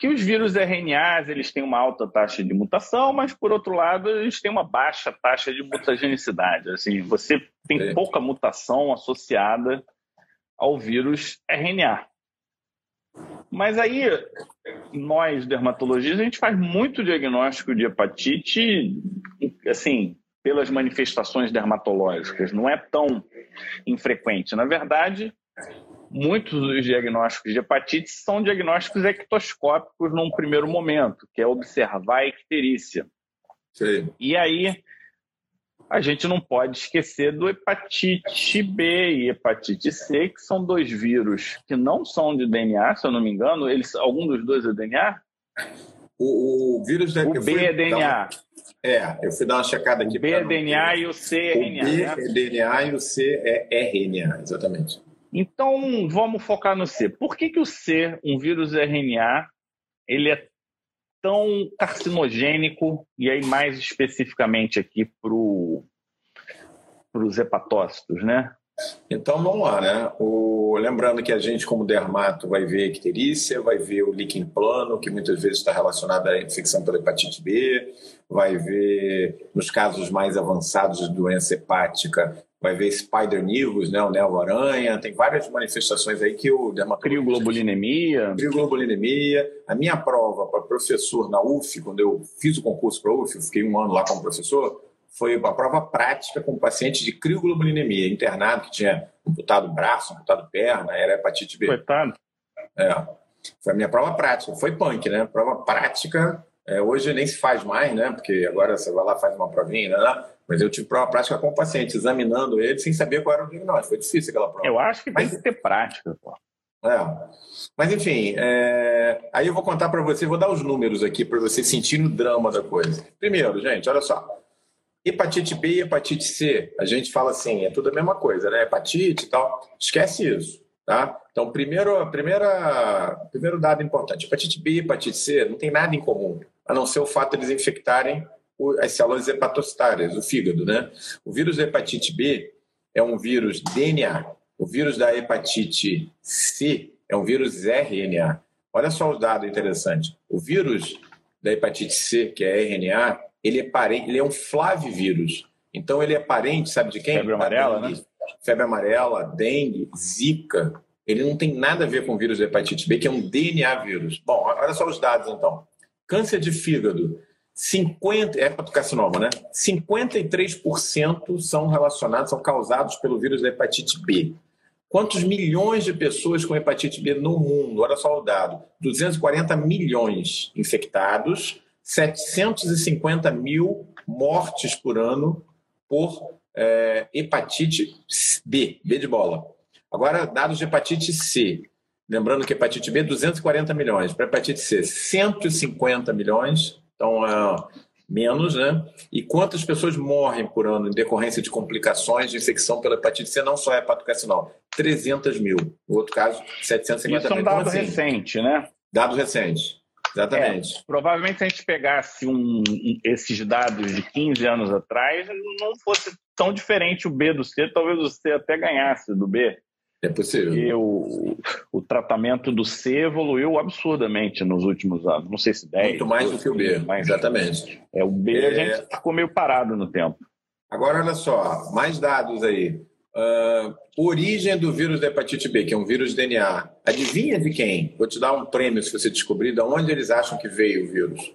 que os vírus RNAs eles têm uma alta taxa de mutação, mas por outro lado eles têm uma baixa taxa de mutagenicidade. Assim, você tem pouca mutação associada ao vírus RNA. Mas aí nós dermatologistas a gente faz muito diagnóstico de hepatite, assim, pelas manifestações dermatológicas. Não é tão infrequente. Na verdade, muitos dos diagnósticos de hepatite são diagnósticos ectoscópicos num primeiro momento, que é observar a icterícia. Sim. E aí a gente não pode esquecer do hepatite B e hepatite C, que são dois vírus que não são de DNA, se eu não me engano. Eles, algum dos dois é DNA? O, o vírus da, o B é DNA. é, eu fui dar uma checada aqui. O B é DNA e o C é RNA. O B né? é DNA e o C é RNA, exatamente. Então, vamos focar no C. Por que, que o C, um vírus RNA, ele é tão carcinogênico, e aí mais especificamente aqui para os hepatócitos, né? Então vamos lá, né? O... Lembrando que a gente, como dermato, vai ver icterícia, vai ver o líquen plano, que muitas vezes está relacionado à infecção pela hepatite B, vai ver, nos casos mais avançados de doença hepática, vai ver Spider Nevus, né, o Nevo-Aranha, tem várias manifestações aí que o dermatologista... Crioglobulinemia. Crioglobulinemia. A minha prova para professor na UF, quando eu fiz o concurso para a UF, eu fiquei um ano lá como professor, foi uma prova prática com paciente de crioglobulinemia, internado, que tinha amputado braço, amputado perna, era hepatite B. Coitado. É. Foi a minha prova prática. Foi punk, né? Prova prática. É, hoje nem se faz mais, né? Porque agora você vai lá faz uma provinha, né? Mas eu tive prova prática com o paciente, examinando ele sem saber qual era o diagnóstico. Foi difícil aquela prova. Eu acho que tem Mas... que ter prática, pô. É. Mas enfim, é... aí eu vou contar para você, vou dar os números aqui para você sentir o drama da coisa. Primeiro, gente, olha só. Hepatite B e hepatite C, a gente fala assim, é tudo a mesma coisa, né? Hepatite e tal. Esquece isso, tá? Então, primeiro, a primeira, primeiro dado importante: hepatite B e hepatite C não tem nada em comum, a não ser o fato de eles infectarem as células hepatocitárias, o fígado, né? O vírus da hepatite B é um vírus DNA. O vírus da hepatite C é um vírus RNA. Olha só o dado interessante. O vírus da hepatite C, que é RNA, ele é parente, ele é um flavivírus. Então ele é parente, sabe de quem? Febre amarela, né? Febre amarela, dengue, zika. Ele não tem nada a ver com o vírus da hepatite B, que é um DNA vírus. Bom, olha só os dados então. Câncer de fígado, 50, é hepatocarcinoma, né? 53% são relacionados, são causados pelo vírus da hepatite B. Quantos milhões de pessoas com hepatite B no mundo? Olha só o dado: 240 milhões infectados, 750 mil mortes por ano por é, hepatite B, B de bola. Agora, dados de hepatite C. Lembrando que hepatite B, 240 milhões. Para hepatite C, 150 milhões. Então, é, menos, né? E quantas pessoas morrem por ano em decorrência de complicações de infecção pela hepatite C, não só hepatocarcinoma? 300 mil. No outro caso, 750 mil. Isso é um dado então, assim, recente, né? Dados recentes. Exatamente. É, provavelmente se a gente pegasse um, esses dados de 15 anos atrás, não fosse tão diferente o B do C, talvez o C até ganhasse do B. É possível. Porque o, o tratamento do C evoluiu absurdamente nos últimos anos. Não sei se 10. Muito mais do que o B, mas exatamente. É, o B é... a gente ficou meio parado no tempo. Agora, olha só, mais dados aí. Uh, origem do vírus da hepatite B, que é um vírus de DNA. Adivinha de quem? Vou te dar um prêmio se você descobrir de onde eles acham que veio o vírus.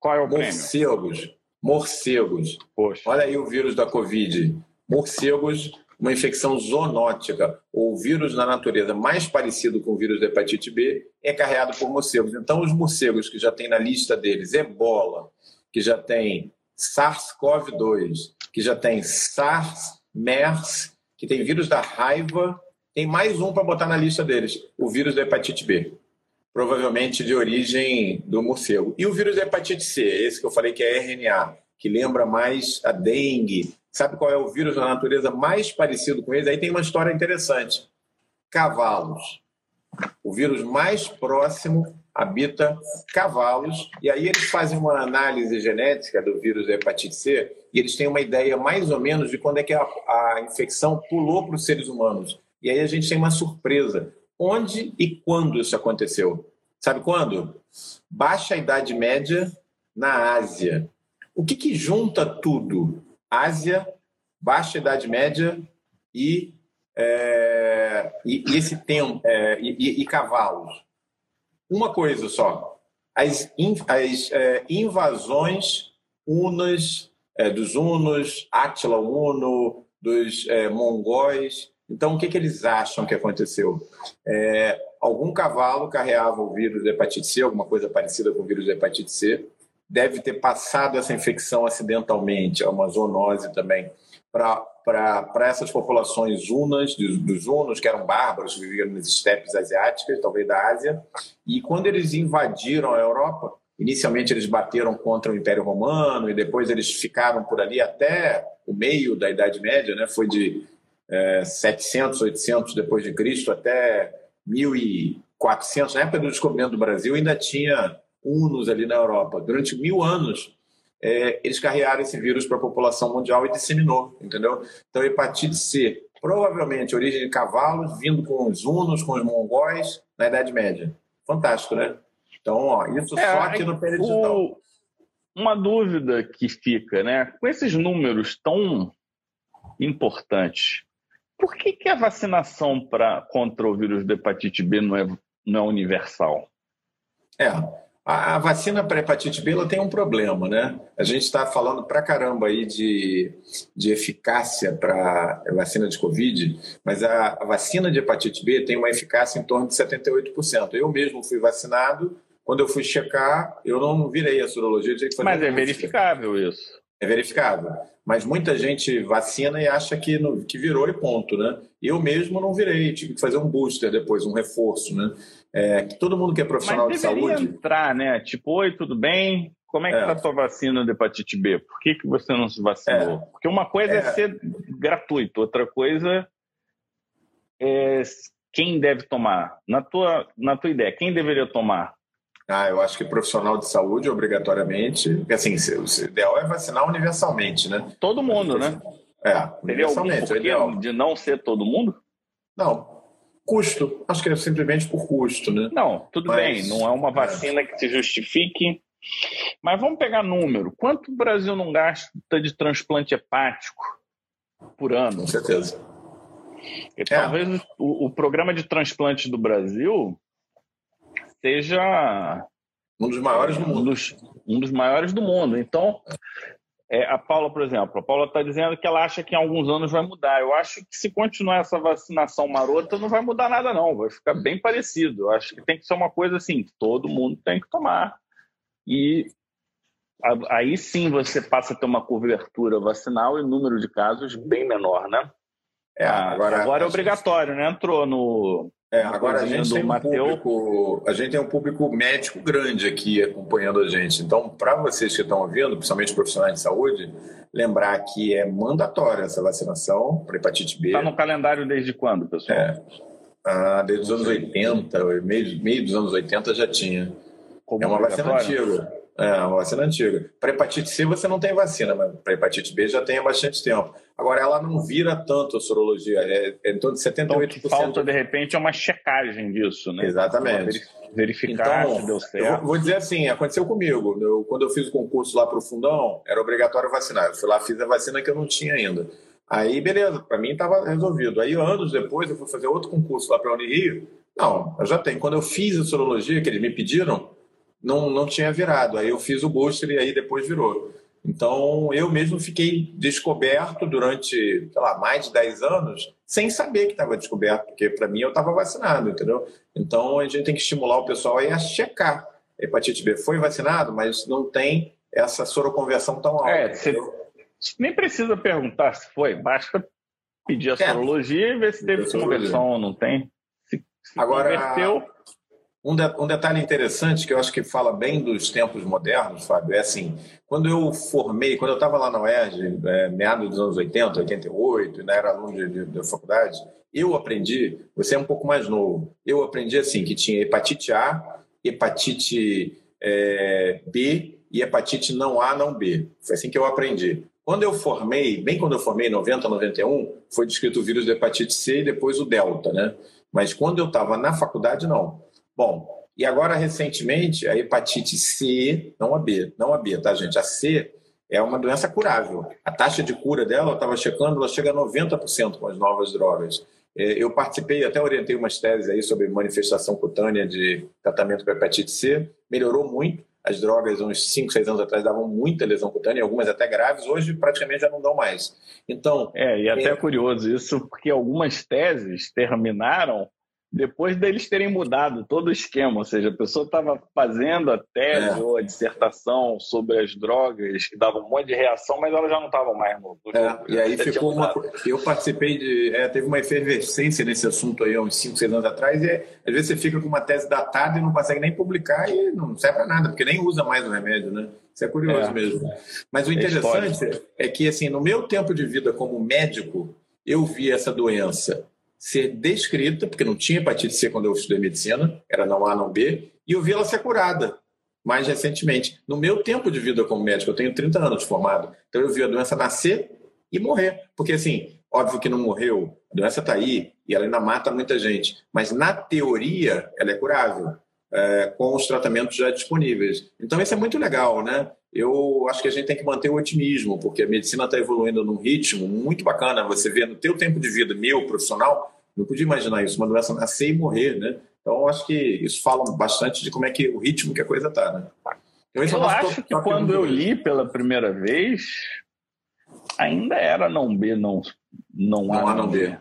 Qual é o prêmio? Morcegos. Morcegos. Poxa. Olha aí o vírus da Covid. Morcegos uma infecção zoonótica ou vírus na natureza mais parecido com o vírus da hepatite B é carregado por morcegos. Então, os morcegos que já tem na lista deles ebola, que já tem SARS-CoV-2, que já tem SARS, MERS, que tem vírus da raiva, tem mais um para botar na lista deles, o vírus da hepatite B. Provavelmente de origem do morcego. E o vírus da hepatite C, esse que eu falei que é RNA, que lembra mais a dengue, Sabe qual é o vírus da natureza mais parecido com eles? Aí tem uma história interessante. Cavalos. O vírus mais próximo habita cavalos, e aí eles fazem uma análise genética do vírus da hepatite C e eles têm uma ideia mais ou menos de quando é que a, a infecção pulou para os seres humanos. E aí a gente tem uma surpresa. Onde e quando isso aconteceu? Sabe quando? Baixa Idade Média na Ásia. O que, que junta tudo? Ásia, Baixa Idade Média e, é, e, e, esse tempo é, e, e, cavalos. Uma coisa só: as, in, as é, invasões unas é, dos hunos, Átila Uno, dos é, mongóis. Então, o que, que eles acham que aconteceu? É, algum cavalo carregava o vírus da hepatite C, alguma coisa parecida com o vírus da hepatite C, deve ter passado essa infecção acidentalmente, é uma zoonose também, para essas populações unas, dos, dos unos, que eram bárbaros, viviam nas estepes asiáticas, talvez da Ásia, e quando eles invadiram a Europa, inicialmente eles bateram contra o Império Romano e depois eles ficaram por ali até o meio da Idade Média, né? foi de é, 700, 800 depois de Cristo até 1400, na época do descobrimento do Brasil ainda tinha unos ali na Europa. Durante mil anos, é, eles carregaram esse vírus para a população mundial e disseminou, entendeu? Então, hepatite C, provavelmente origem de cavalos, vindo com os hunos, com os mongóis, na Idade Média. Fantástico, né? Então, ó, isso é, só aqui no peridigital. O... Uma dúvida que fica, né? Com esses números tão importantes, por que, que a vacinação pra, contra o vírus da hepatite B não é, não é universal? É, a, vacina para hepatite B ela tem um problema, né? A gente está falando para caramba aí de, de eficácia para a vacina de Covid, mas a, a, vacina de hepatite B tem uma eficácia em torno de 78%. Eu mesmo fui vacinado, quando eu fui checar, eu não virei a sorologia. Mas é verificável isso. É verificável. Mas muita gente vacina e acha que, no, que virou e ponto, né? Eu mesmo não virei, tive que fazer um booster depois, um reforço, né? É, que todo mundo que é profissional Mas de saúde. entrar, né? Tipo, oi, tudo bem? Como é que está é. a tua vacina de hepatite B? Por que, que você não se vacinou? É. Porque uma coisa é. é ser gratuito, outra coisa é quem deve tomar. Na tua, na tua ideia, quem deveria tomar? Ah, eu acho que profissional de saúde, obrigatoriamente. Porque, assim, o ideal é vacinar universalmente, né? Todo mundo, né? É, universalmente. Algum é de não ser todo mundo? Não, Custo. Acho que é simplesmente por custo, né? Não, tudo Mas, bem. Não é uma é. vacina que se justifique. Mas vamos pegar número. Quanto o Brasil não gasta de transplante hepático por ano? Com certeza. é. talvez o, o, programa de transplante do Brasil seja um dos maiores do mundo. Um dos, um dos maiores do mundo. Então, é, a Paula, por exemplo, a Paula está dizendo que ela acha que em alguns anos vai mudar. Eu acho que se continuar essa vacinação marota, não vai mudar nada, não. Vai ficar bem parecido. Eu acho que tem que ser uma coisa assim: todo mundo tem que tomar. E aí sim você passa a ter uma cobertura vacinal e número de casos bem menor, né? É, agora, agora é obrigatório, né? Entrou no, é, agora a gente, tem um público, a gente tem um público médico grande aqui acompanhando a gente. Então, para vocês que estão ouvindo, principalmente profissionais de saúde, lembrar que é mandatória essa vacinação para hepatite B. Está no calendário desde quando, pessoal? É. Ah, desde os anos 80, meio, meio dos anos 80 já tinha. Como é uma vacina antiga. É, uma vacina antiga. Para hepatite C você não tem vacina, mas para hepatite B já tem há bastante tempo. Agora, ela não vira tanto a sorologia, é, é em torno de 78%. Então, o que falta, de repente, é uma checagem disso, né? Exatamente. Verificar então, se deu certo. Eu vou dizer assim, aconteceu comigo. Eu, quando eu fiz o concurso lá para o Fundão, era obrigatório vacinar. Eu fui lá, fiz a vacina que eu não tinha ainda. Aí, beleza, para mim estava resolvido. Aí, anos depois, eu fui fazer outro concurso lá para a Unirio. Não, eu já tenho. Quando eu fiz a sorologia, que eles me pediram, não, não tinha virado. Aí eu fiz o booster e aí depois virou. Então, eu mesmo fiquei descoberto durante, sei lá, mais de 10 anos, sem saber que estava descoberto, porque para mim eu estava vacinado, entendeu? Então, a gente tem que estimular o pessoal a checar. A hepatite B foi vacinado, mas não tem essa soroconversão tão alta. É, você nem precisa perguntar se foi, basta pedir a é. sorologia e ver se teve conversão ou não tem. Se, se Agora, converteu, um, de, um, detalhe interessante que eu acho que fala bem dos tempos modernos, Fábio, é assim, quando eu formei, quando eu estava lá na UERJ, é, meados dos anos 80, 88, ainda era aluno de faculdade, eu aprendi, você é um pouco mais novo, eu aprendi assim, que tinha hepatite A, hepatite é, B e hepatite não A, não B. Foi assim que eu aprendi. Quando eu formei, bem quando eu formei, em 90, 91, foi descrito o vírus da hepatite C e depois o delta, né? Mas quando eu estava na faculdade, não. Bom, e agora recentemente a hepatite C, não a B, não a B, tá, gente? A C é uma doença curável. A taxa de cura dela, eu estava checando, ela chega a 90% com as novas drogas. É, eu participei, até orientei umas teses aí sobre manifestação cutânea de tratamento para hepatite C. Melhorou muito. As drogas, uns 5, 6 anos atrás, davam muita lesão cutânea, algumas até graves. Hoje, praticamente, já não dão mais. Então... É, e até é curioso isso, porque algumas teses terminaram depois deles terem mudado todo o esquema, ou seja, a pessoa estava fazendo a tese é. ou a dissertação sobre as drogas, que davam um monte de reação, mas ela já não estava mais no. É, e aí ficou uma. Eu participei de. É, teve uma efervescência nesse assunto aí há uns 5, 6 anos atrás, e é, às vezes você fica com uma tese datada e não consegue nem publicar e não serve para nada, porque nem usa mais o remédio, né? Isso é curioso é. mesmo. Mas o é interessante é que, assim, no meu tempo de vida como médico, eu vi essa doença ser descrita, porque não tinha hepatite C quando eu estudei medicina, era não A, não B, e eu vi ela ser curada mais recentemente. No meu tempo de vida como médico, eu tenho 30 anos de formado, então eu vi a doença nascer e morrer. Porque, assim, óbvio que não morreu, a doença está aí e ela ainda mata muita gente, mas na teoria ela é curável. É, com os tratamentos já disponíveis. Então, isso é muito legal, né? Eu acho que a gente tem que manter o otimismo, porque a medicina está evoluindo num ritmo muito bacana. Você vê no teu tempo de vida, meu, profissional, não podia imaginar isso, uma doença nascer e morrer, né? Então, acho que isso fala bastante de como é que o ritmo que a coisa está, né? Então, eu é acho que quando eu li pela primeira vez, ainda era não B, não, não, não A, não B. B.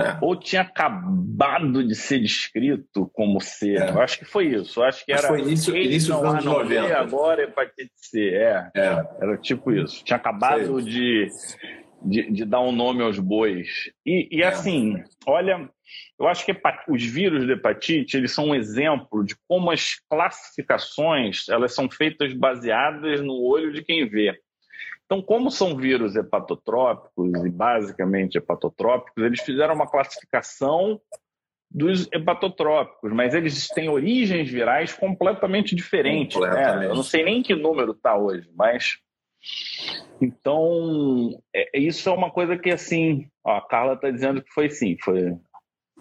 É. Ou tinha acabado de ser descrito como C. É. Eu acho que foi isso. Eu acho que era. foi início, início dos anos 90. B, agora hepatite C. É. é. Era tipo isso. Tinha acabado de de, de, dar um nome aos bois. E, e é. assim, olha, eu acho que os vírus de hepatite eles são um exemplo de como as classificações elas são feitas baseadas no olho de quem vê. Então, como são vírus hepatotrópicos e basicamente hepatotrópicos, eles fizeram uma classificação dos hepatotrópicos, mas eles têm origens virais completamente diferentes. Né? Completamente. Né? Eu não sei nem que número está hoje, mas então, é, isso é uma coisa que, assim, ó, a Carla está dizendo que foi sim, foi.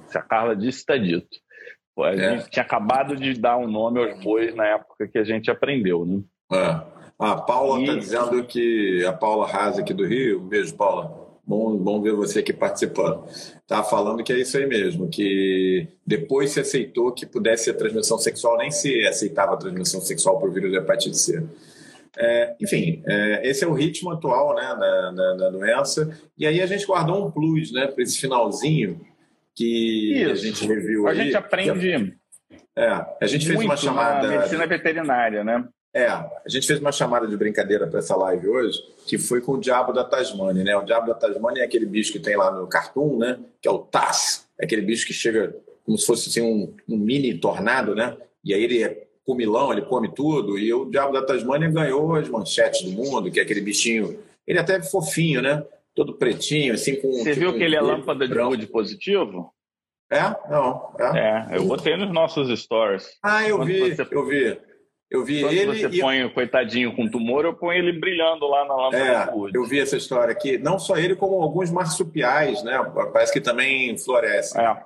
Se a Carla disse, está dito. A é. gente tinha acabado de dar um nome aos bois na época que a gente aprendeu, né? É. A Paula está dizendo que a Paula Rasa aqui do Rio, um beijo, Paula. Bom, bom ver você aqui participando. Tá falando que é isso aí mesmo, que depois se aceitou que pudesse ser transmissão sexual, nem se aceitava a transmissão sexual por vírus de hepatite C. É, enfim, é, esse é o ritmo atual né, da, da, da, doença. E aí a gente guardou um plus né, para esse finalzinho que Isso. a gente reviu. A aí, gente aprende. É, a gente fez uma chamada. Na medicina veterinária, né? É, a gente fez uma chamada de brincadeira para essa live hoje, que foi com o diabo da Tasmânia, né? O diabo da Tasmânia é aquele bicho que tem lá no cartoon, né? Que é o Taz. É aquele bicho que chega como se fosse assim, um, um mini tornado, né? E aí ele é comilão, ele come tudo. E o diabo da Tasmânia ganhou as manchetes do mundo, que é aquele bichinho. Ele é até fofinho, né? Todo pretinho, assim, com. Você tipo, viu que ele é lâmpada de luz positivo? É? Não. É. é, eu botei nos nossos stories. Ah, eu Quando vi, você... eu vi. Eu vi Quando ele. você põe o coitadinho com tumor, eu ponho ele brilhando lá na lâmpada é, Eu vi essa história aqui. Não só ele, como alguns marsupiais, né? Parece que também florescem. É.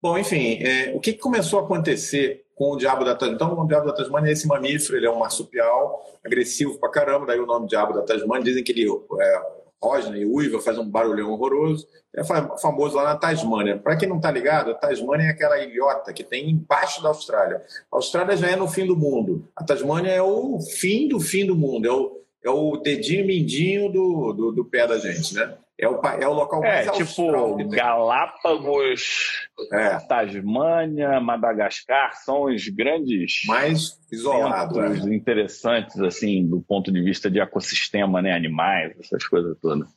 Bom, enfim, é, o que começou a acontecer com o diabo da Tasmânia? Então, o diabo da Tasmânia é esse mamífero, ele é um marsupial, agressivo pra caramba, daí o nome diabo da Tasmânia. Dizem que ele é, rosna e uiva, faz um barulhão horroroso. É famoso lá na Tasmânia. Para quem não está ligado, a Tasmânia é aquela ilhota que tem embaixo da Austrália. A Austrália já é no fim do mundo. A Tasmânia é o fim do fim do mundo. É o, é o dedinho mindinho do, do, do pé da gente, né? É o, é o local é, mais é, tipo Galápagos, é. Tasmânia, Madagascar são os grandes mais isolados, é. interessantes assim do ponto de vista de ecossistema, né, animais, essas coisas todas.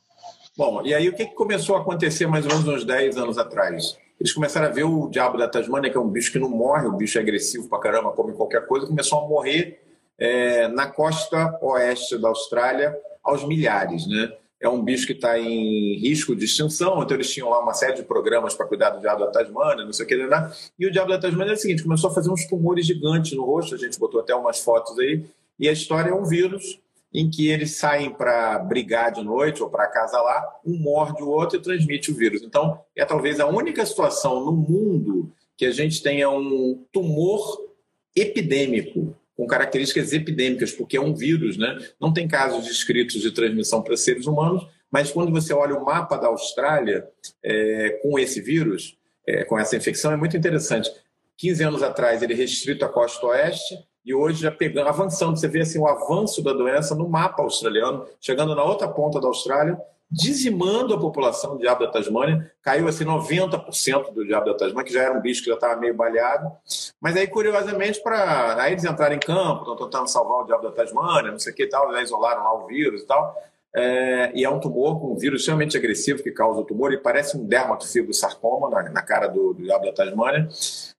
Bom, e aí o que começou a acontecer mais ou menos uns 10 anos atrás? Eles começaram a ver o diabo da Tasmânia, que é um bicho que não morre, o bicho é agressivo pra caramba, come qualquer coisa, começou a morrer é, na costa oeste da Austrália aos milhares, né? É um bicho que está em risco de extinção, então eles tinham lá uma série de programas para cuidar do diabo da Tasmânia, não sei o que, né? e o diabo da Tasmânia é o seguinte, começou a fazer uns tumores gigantes no rosto, a gente botou até umas fotos aí, e a história é um vírus em que eles saem para brigar de noite ou para acasalar, um morde o outro e transmite o vírus. Então, é talvez a única situação no mundo que a gente tenha um tumor epidêmico com características epidêmicas, porque é um vírus, né? Não tem casos descritos de transmissão para seres humanos, mas quando você olha o mapa da Austrália é, com esse vírus, é, com essa infecção, é muito interessante. 15 anos atrás ele restrito à costa oeste e hoje já pegando, avançando, você vê assim o avanço da doença no mapa australiano, chegando na outra ponta da Austrália dizimando a população do diabo da Tasmânia. Caiu assim 90% do diabo da Tasmânia, que já era um bicho que já estava meio baleado. Mas aí, curiosamente, para eles entrarem em campo, estão tentando salvar o diabo da Tasmânia, não sei o que tal, já isolaram lá o vírus e tal. É, e é um tumor com um vírus extremamente agressivo que causa o tumor, e parece um dermatofibrosarcoma na, na cara do, do diabo da Tasmânia.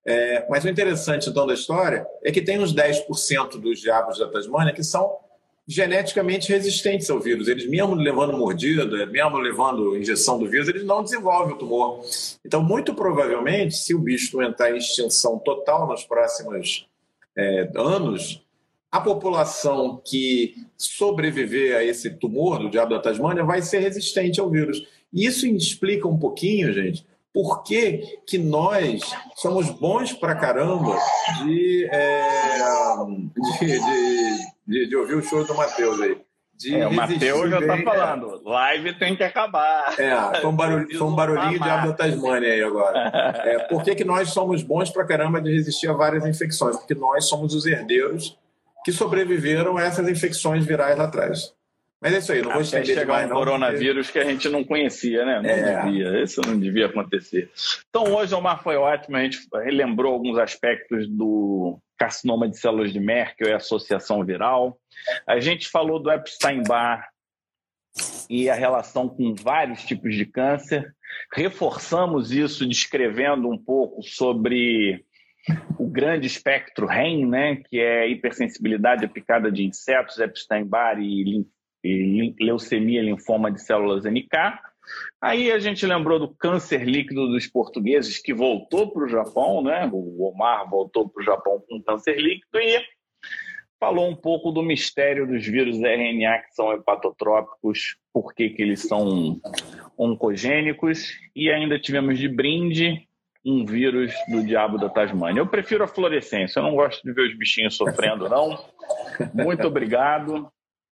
É, mas o interessante, então, da história é que tem uns 10% dos diabos da Tasmânia que são geneticamente resistentes ao vírus. Eles, mesmo levando mordida, mesmo levando injeção do vírus, eles não desenvolvem o tumor. Então, muito provavelmente, se o bicho entrar em extinção total nos próximos é, anos, a população que sobreviver a esse tumor do diabo da Tasmânia vai ser resistente ao vírus. E isso explica um pouquinho, gente, por que, que nós somos bons pra caramba de, é, de, de de, de ouvir o show do Matheus aí. É, o Matheus já está falando, live tem que acabar. É, foi um, barulho, foi um barulhinho de Abel Tasmania aí agora. É, por que, que nós somos bons pra caramba de resistir a várias infecções? Porque nós somos os herdeiros que sobreviveram a essas infecções virais lá atrás. Mas é isso aí, não vou Até chegar um coronavírus porque... que a gente não conhecia, né? Não é. devia, isso não devia acontecer. Então hoje, Omar, foi ótimo, a gente relembrou alguns aspectos do carcinoma de células de Merkel e associação viral. A gente falou do Epstein-Barr e a relação com vários tipos de câncer. Reforçamos isso descrevendo um pouco sobre o grande espectro REM, né, que é hipersensibilidade aplicada de insetos, Epstein-Barr e e leucemia linfoma de células NK. Aí a gente lembrou do câncer líquido dos portugueses, que voltou para o Japão, né? O Omar voltou para o Japão com câncer líquido e falou um pouco do mistério dos vírus RNA que são hepatotrópicos, por que, que eles são oncogênicos, e ainda tivemos de brinde um vírus do diabo da Tasmânia. Eu prefiro a fluorescência, eu não gosto de ver os bichinhos sofrendo, não. Muito obrigado.